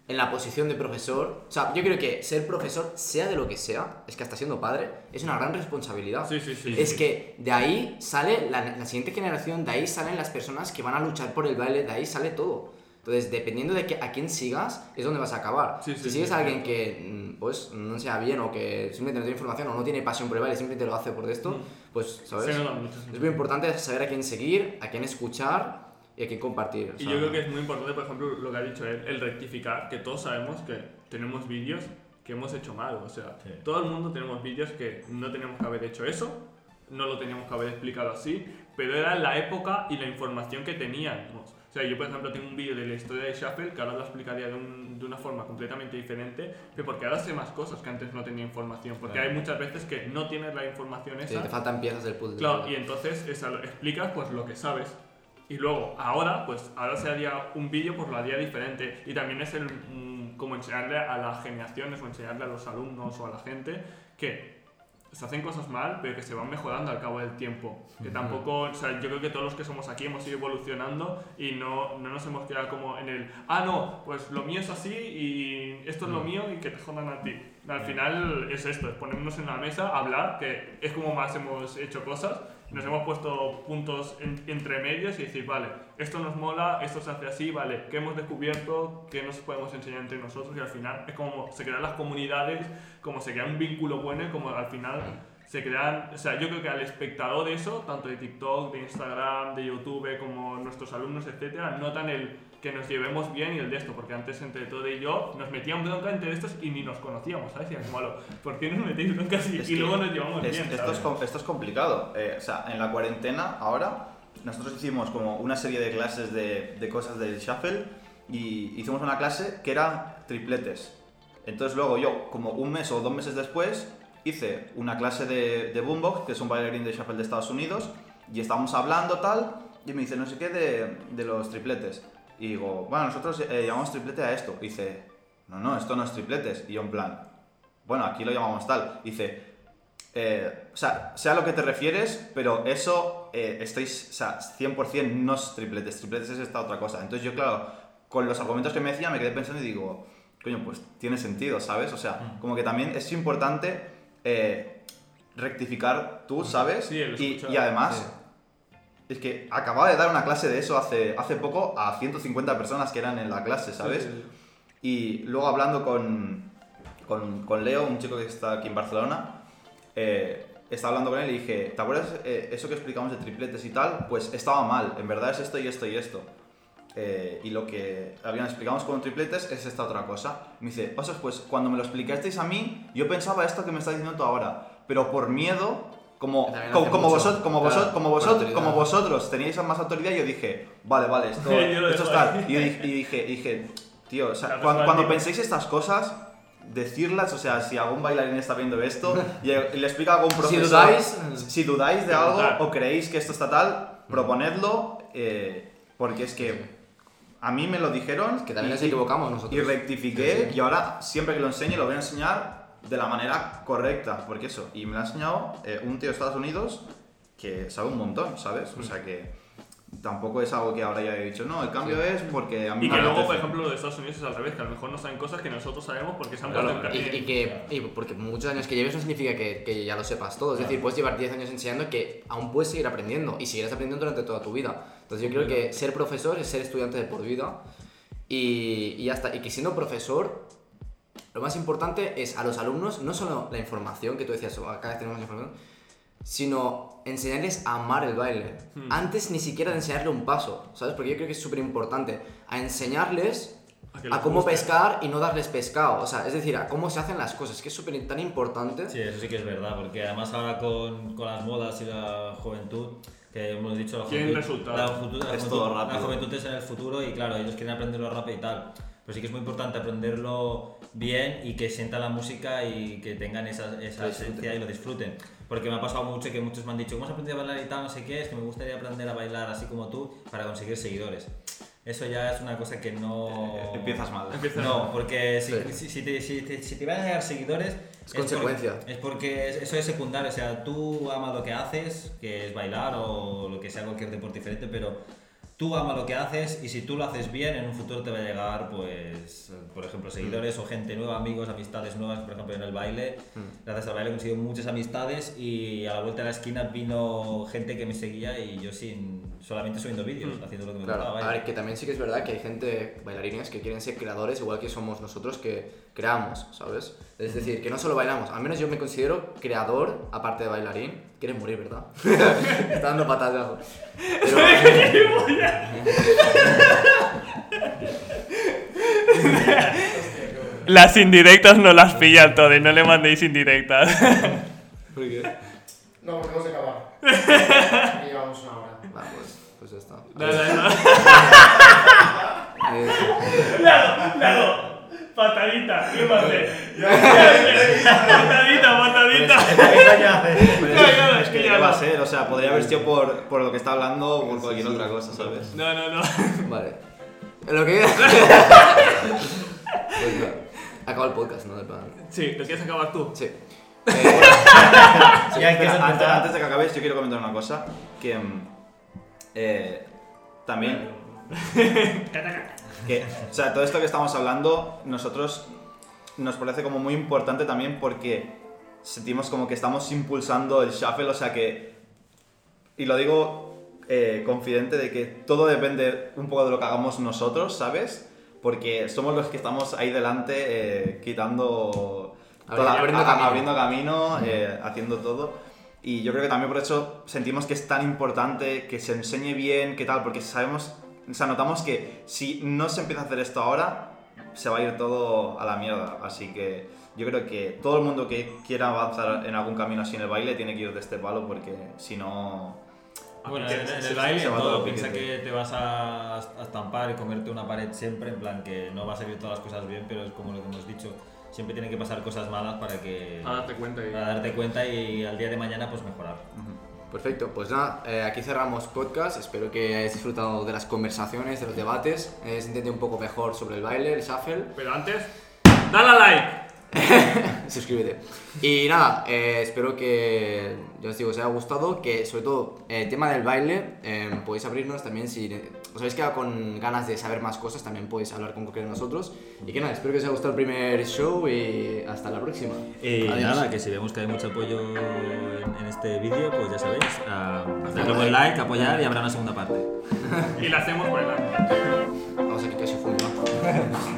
en la posición de profesor. O sea, yo creo que ser profesor, sea de lo que sea, es que hasta siendo padre, es una gran responsabilidad. Sí, sí, sí. es sí. que de ahí sale la, la siguiente generación, de ahí salen las personas que van a luchar por el baile, de ahí sale todo. Entonces, dependiendo de que, a quién sigas, es donde vas a acabar. Sí, sí, si sigues a alguien que, mm, pues, no sea bien o que simplemente no tiene información o no tiene pasión por el baile, simplemente lo hace por esto, pues, ¿sabes? Es muy importante saber a quién seguir, a quién escuchar y a quién compartir. o Y sea, yo creo que es muy importante, por ejemplo, lo que ha dicho él, el rectificar, que todos sabemos que tenemos vídeos que hemos hecho mal, o sea, Sí. todo el mundo tenemos vídeos que no teníamos que haber hecho eso, no lo teníamos que haber explicado así, pero era la época y la información que teníamos. O sea, yo por ejemplo tengo un vídeo de la historia de Shuffle que ahora lo explicaría de, un- de una forma completamente diferente, pero porque ahora sé más cosas que antes no tenía información, porque Claro. hay muchas veces que no tienes la información sí, esa. te faltan piezas del puzzle. Claro, y entonces esa, explicas pues lo que sabes. Y luego, ahora, pues ahora se haría un vídeo, pues lo haría diferente. Y también es el, mm, como enseñarle a las generaciones o enseñarle a los alumnos o a la gente que se hacen cosas mal, pero que se van mejorando al cabo del tiempo. Que tampoco, o sea, yo creo que todos los que somos aquí hemos ido evolucionando y no, no nos hemos quedado como en el, ah, no, pues lo mío es así y esto es lo mío y que te jodan a ti. Al final es esto, es ponernos en la mesa, hablar, que es como más hemos hecho cosas nos hemos puesto puntos en- entre medios y decir, vale, esto nos mola, esto se hace así, vale, ¿qué hemos descubierto? ¿Qué nos podemos enseñar entre nosotros? Y al final es como se crean las comunidades, como se crea un vínculo bueno y como al final se crean, o sea, yo creo que al espectador de eso, tanto de TikTok, de Instagram, de YouTube, como nuestros alumnos, etcétera, notan el que nos llevemos bien y el de esto, porque antes entre todo y yo nos metían bronca entre estos y ni nos conocíamos, ¿sabes? Y era como, "Alo, ¿por qué nos metéis bronca y, Es y luego nos llevamos es- bien? esto, es, esto es complicado. Eh, o sea, en la cuarentena ahora nosotros hicimos como una serie de clases de, de cosas del shuffle y hicimos una clase que era tripletes. Entonces luego yo, como un mes o dos meses después, hice una clase de, de Boombox, que es un bailarín de shuffle de Estados Unidos, y estábamos hablando tal, y me dice no sé qué de, de los tripletes. Y digo, bueno, nosotros eh, llamamos triplete a esto. Y dice, no, no, esto no es tripletes. Y yo en plan, bueno, aquí lo llamamos tal. Y dice, eh, o sea, sé a lo que te refieres, pero eso eh, estáis, o sea, 100% no es tripletes, tripletes es esta otra cosa. Entonces yo, claro, con los argumentos que me decía me quedé pensando y digo, coño, pues tiene sentido, ¿sabes? O sea, como que también es importante eh, rectificar tú, ¿sabes? Sí, y, y además, es que acababa de dar una clase de eso hace, hace poco a 150 personas que eran en la clase, ¿sabes? Sí, sí, sí. Y luego hablando con, con, con Leo, un chico que está aquí en Barcelona, eh, estaba hablando con él y dije, ¿te acuerdas eh, eso que explicamos de tripletes y tal? Pues estaba mal, en verdad es esto y esto y esto. Eh, y lo que habían explicado con tripletes es esta otra cosa. Me dice, ostras, pues cuando me lo explicasteis a mí, yo pensaba esto que me estás diciendo tú ahora, pero por miedo, como, como, vosotros, como, Claro, vosotros, como, vosotros, como vosotros teníais más autoridad, yo dije, vale, vale, esto, esto está. Y yo dije, y dije, dije, tío, o sea, La cuando, cuando penséis estas cosas, decirlas, o sea, si algún bailarín está viendo esto y, le explica a algún profesor, dudáis, si dudáis de algo o creéis que esto está tal, proponedlo, eh, porque es que a mí me lo dijeron Que también y- nos equivocamos nosotros. y rectifiqué Sí, sí. y ahora siempre que lo enseñe lo voy a enseñar de la manera correcta, porque eso, y me lo ha enseñado eh, un tío de Estados Unidos que sabe un montón, ¿sabes? O sea que tampoco es algo que ahora ya he dicho, no, el cambio es porque a mí Y me que luego, por apetece". ejemplo, lo de Estados Unidos es al revés, que a lo mejor no saben cosas que nosotros sabemos porque se han Claro, y, y que y porque muchos años que lleves no significa que, que ya lo sepas todo. Es decir, puedes llevar 10 años enseñando que aún puedes seguir aprendiendo y seguirás aprendiendo durante toda tu vida. Entonces yo creo que ser profesor es ser estudiante de por vida y, y ya está. Y que siendo profesor, lo más importante es a los alumnos no solo la información que tú decías, "Oh, cada vez tenemos más información, sino enseñarles a amar el baile. Hmm. Antes ni siquiera de enseñarle un paso, ¿sabes? Porque yo creo que es súper importante a enseñarles A a cómo guste. pescar y no darles pescado. O sea, es decir, a cómo se hacen las cosas, que es súper tan importante. Sí, eso sí que es verdad, porque además ahora con, con las modas y la juventud, que hemos dicho, la juventud, la juventud, la Es juventud- todo la juventud es en el futuro y claro, ellos quieren aprenderlo rápido y tal. Pero sí que es muy importante aprenderlo bien y que sientan la música y que tengan esa, esa esencia y lo disfruten. Porque me ha pasado mucho que muchos me han dicho, ¿cómo has aprendido a bailar y tal? No sé qué, es que me gustaría aprender a bailar así como tú para conseguir seguidores. Eso ya es una cosa que no... Eh, empiezas mal. No, porque si, Sí. si, si te, si, te, si te van a llegar seguidores... Es por- consecuencia. es porque es- eso es secundario, o sea, tú amas lo que haces, que es bailar o lo que sea, cualquier deporte diferente, pero tú amas lo que haces y si tú lo haces bien, en un futuro te va a llegar, pues, por ejemplo, seguidores o gente nueva, amigos, amistades nuevas, por ejemplo, en el baile. Gracias al baile he conseguido muchas amistades y a la vuelta de la esquina vino gente que me seguía y yo sin solamente subiendo vídeos, haciendo lo que me Claro, gustaba. a ver, que también sí que es verdad que hay gente, bailarines, que quieren ser creadores, igual que somos nosotros que creamos, ¿sabes? Es decir, que no solo bailamos, al menos yo me considero creador, aparte de bailarín. Quieres morir, ¿verdad? Está dando patas de abajo. Pero, Las indirectas no las pillan todas, no le mandéis indirectas. ¿por qué? No, porque tenemos que acabar. Ya llevamos una hora. Va, pues, pues ya está. No, no, no. Claro, claro. Patadita, ¿qué va a hacer? Patadita, patadita. Pero es, que ya ¿qué va a no. ser, o sea, podría haber sido por, por lo que está hablando o por cualquier otra cosa, ¿sabes? No, no, no. vale. Lo que Pues. Acaba el podcast, ¿no? De plan. Sí, ¿lo quieres acabar tú? Sí. Eh, Espera, antes de que acabes, yo quiero comentar una cosa. Que mm, eh, también. que, o sea, todo esto que estamos hablando, nosotros nos parece como muy importante también porque sentimos como que estamos impulsando el shuffle, o sea que y lo digo eh, confidente de que todo depende un poco de lo que hagamos nosotros, ¿sabes? Porque somos los que estamos ahí delante eh, quitando, toda- abriendo a- camino. abriendo camino, eh, haciendo todo. Y yo creo que también por eso sentimos que es tan importante que se enseñe bien, que tal, porque sabemos, o sea, notamos que si no se empieza a hacer esto ahora, se va a ir todo a la mierda. Así que yo creo que todo el mundo que quiera avanzar en algún camino así en el baile tiene que ir de este palo, porque si no... Bueno, en, en el baile, se en va todo piensa que te vas a, a estampar y comerte una pared siempre, en plan que no va a salir todas las cosas bien, pero es como lo que hemos dicho, siempre tienen que pasar cosas malas para que Para darte cuenta y... para darte cuenta y al día de mañana pues mejorar. Perfecto, pues nada, eh, aquí cerramos podcast. Espero que hayáis disfrutado de las conversaciones, de los debates, hayáis entendido un poco mejor sobre el baile, el shuffle. Pero antes, dale a like. Suscríbete. Y nada, eh, espero que, ya os digo, os haya gustado, que sobre todo eh, el tema del baile, eh, podéis abrirnos también si os habéis quedado con ganas de saber más cosas, también podéis hablar con cualquiera de nosotros. Y que nada, espero que os haya gustado el primer show y hasta la próxima. Y Adiós. nada, que si vemos que hay mucho apoyo en, en este vídeo, pues ya sabéis, a darle buen like, apoyar y habrá una segunda parte. Y la hacemos buena. Vamos aquí casi fumando.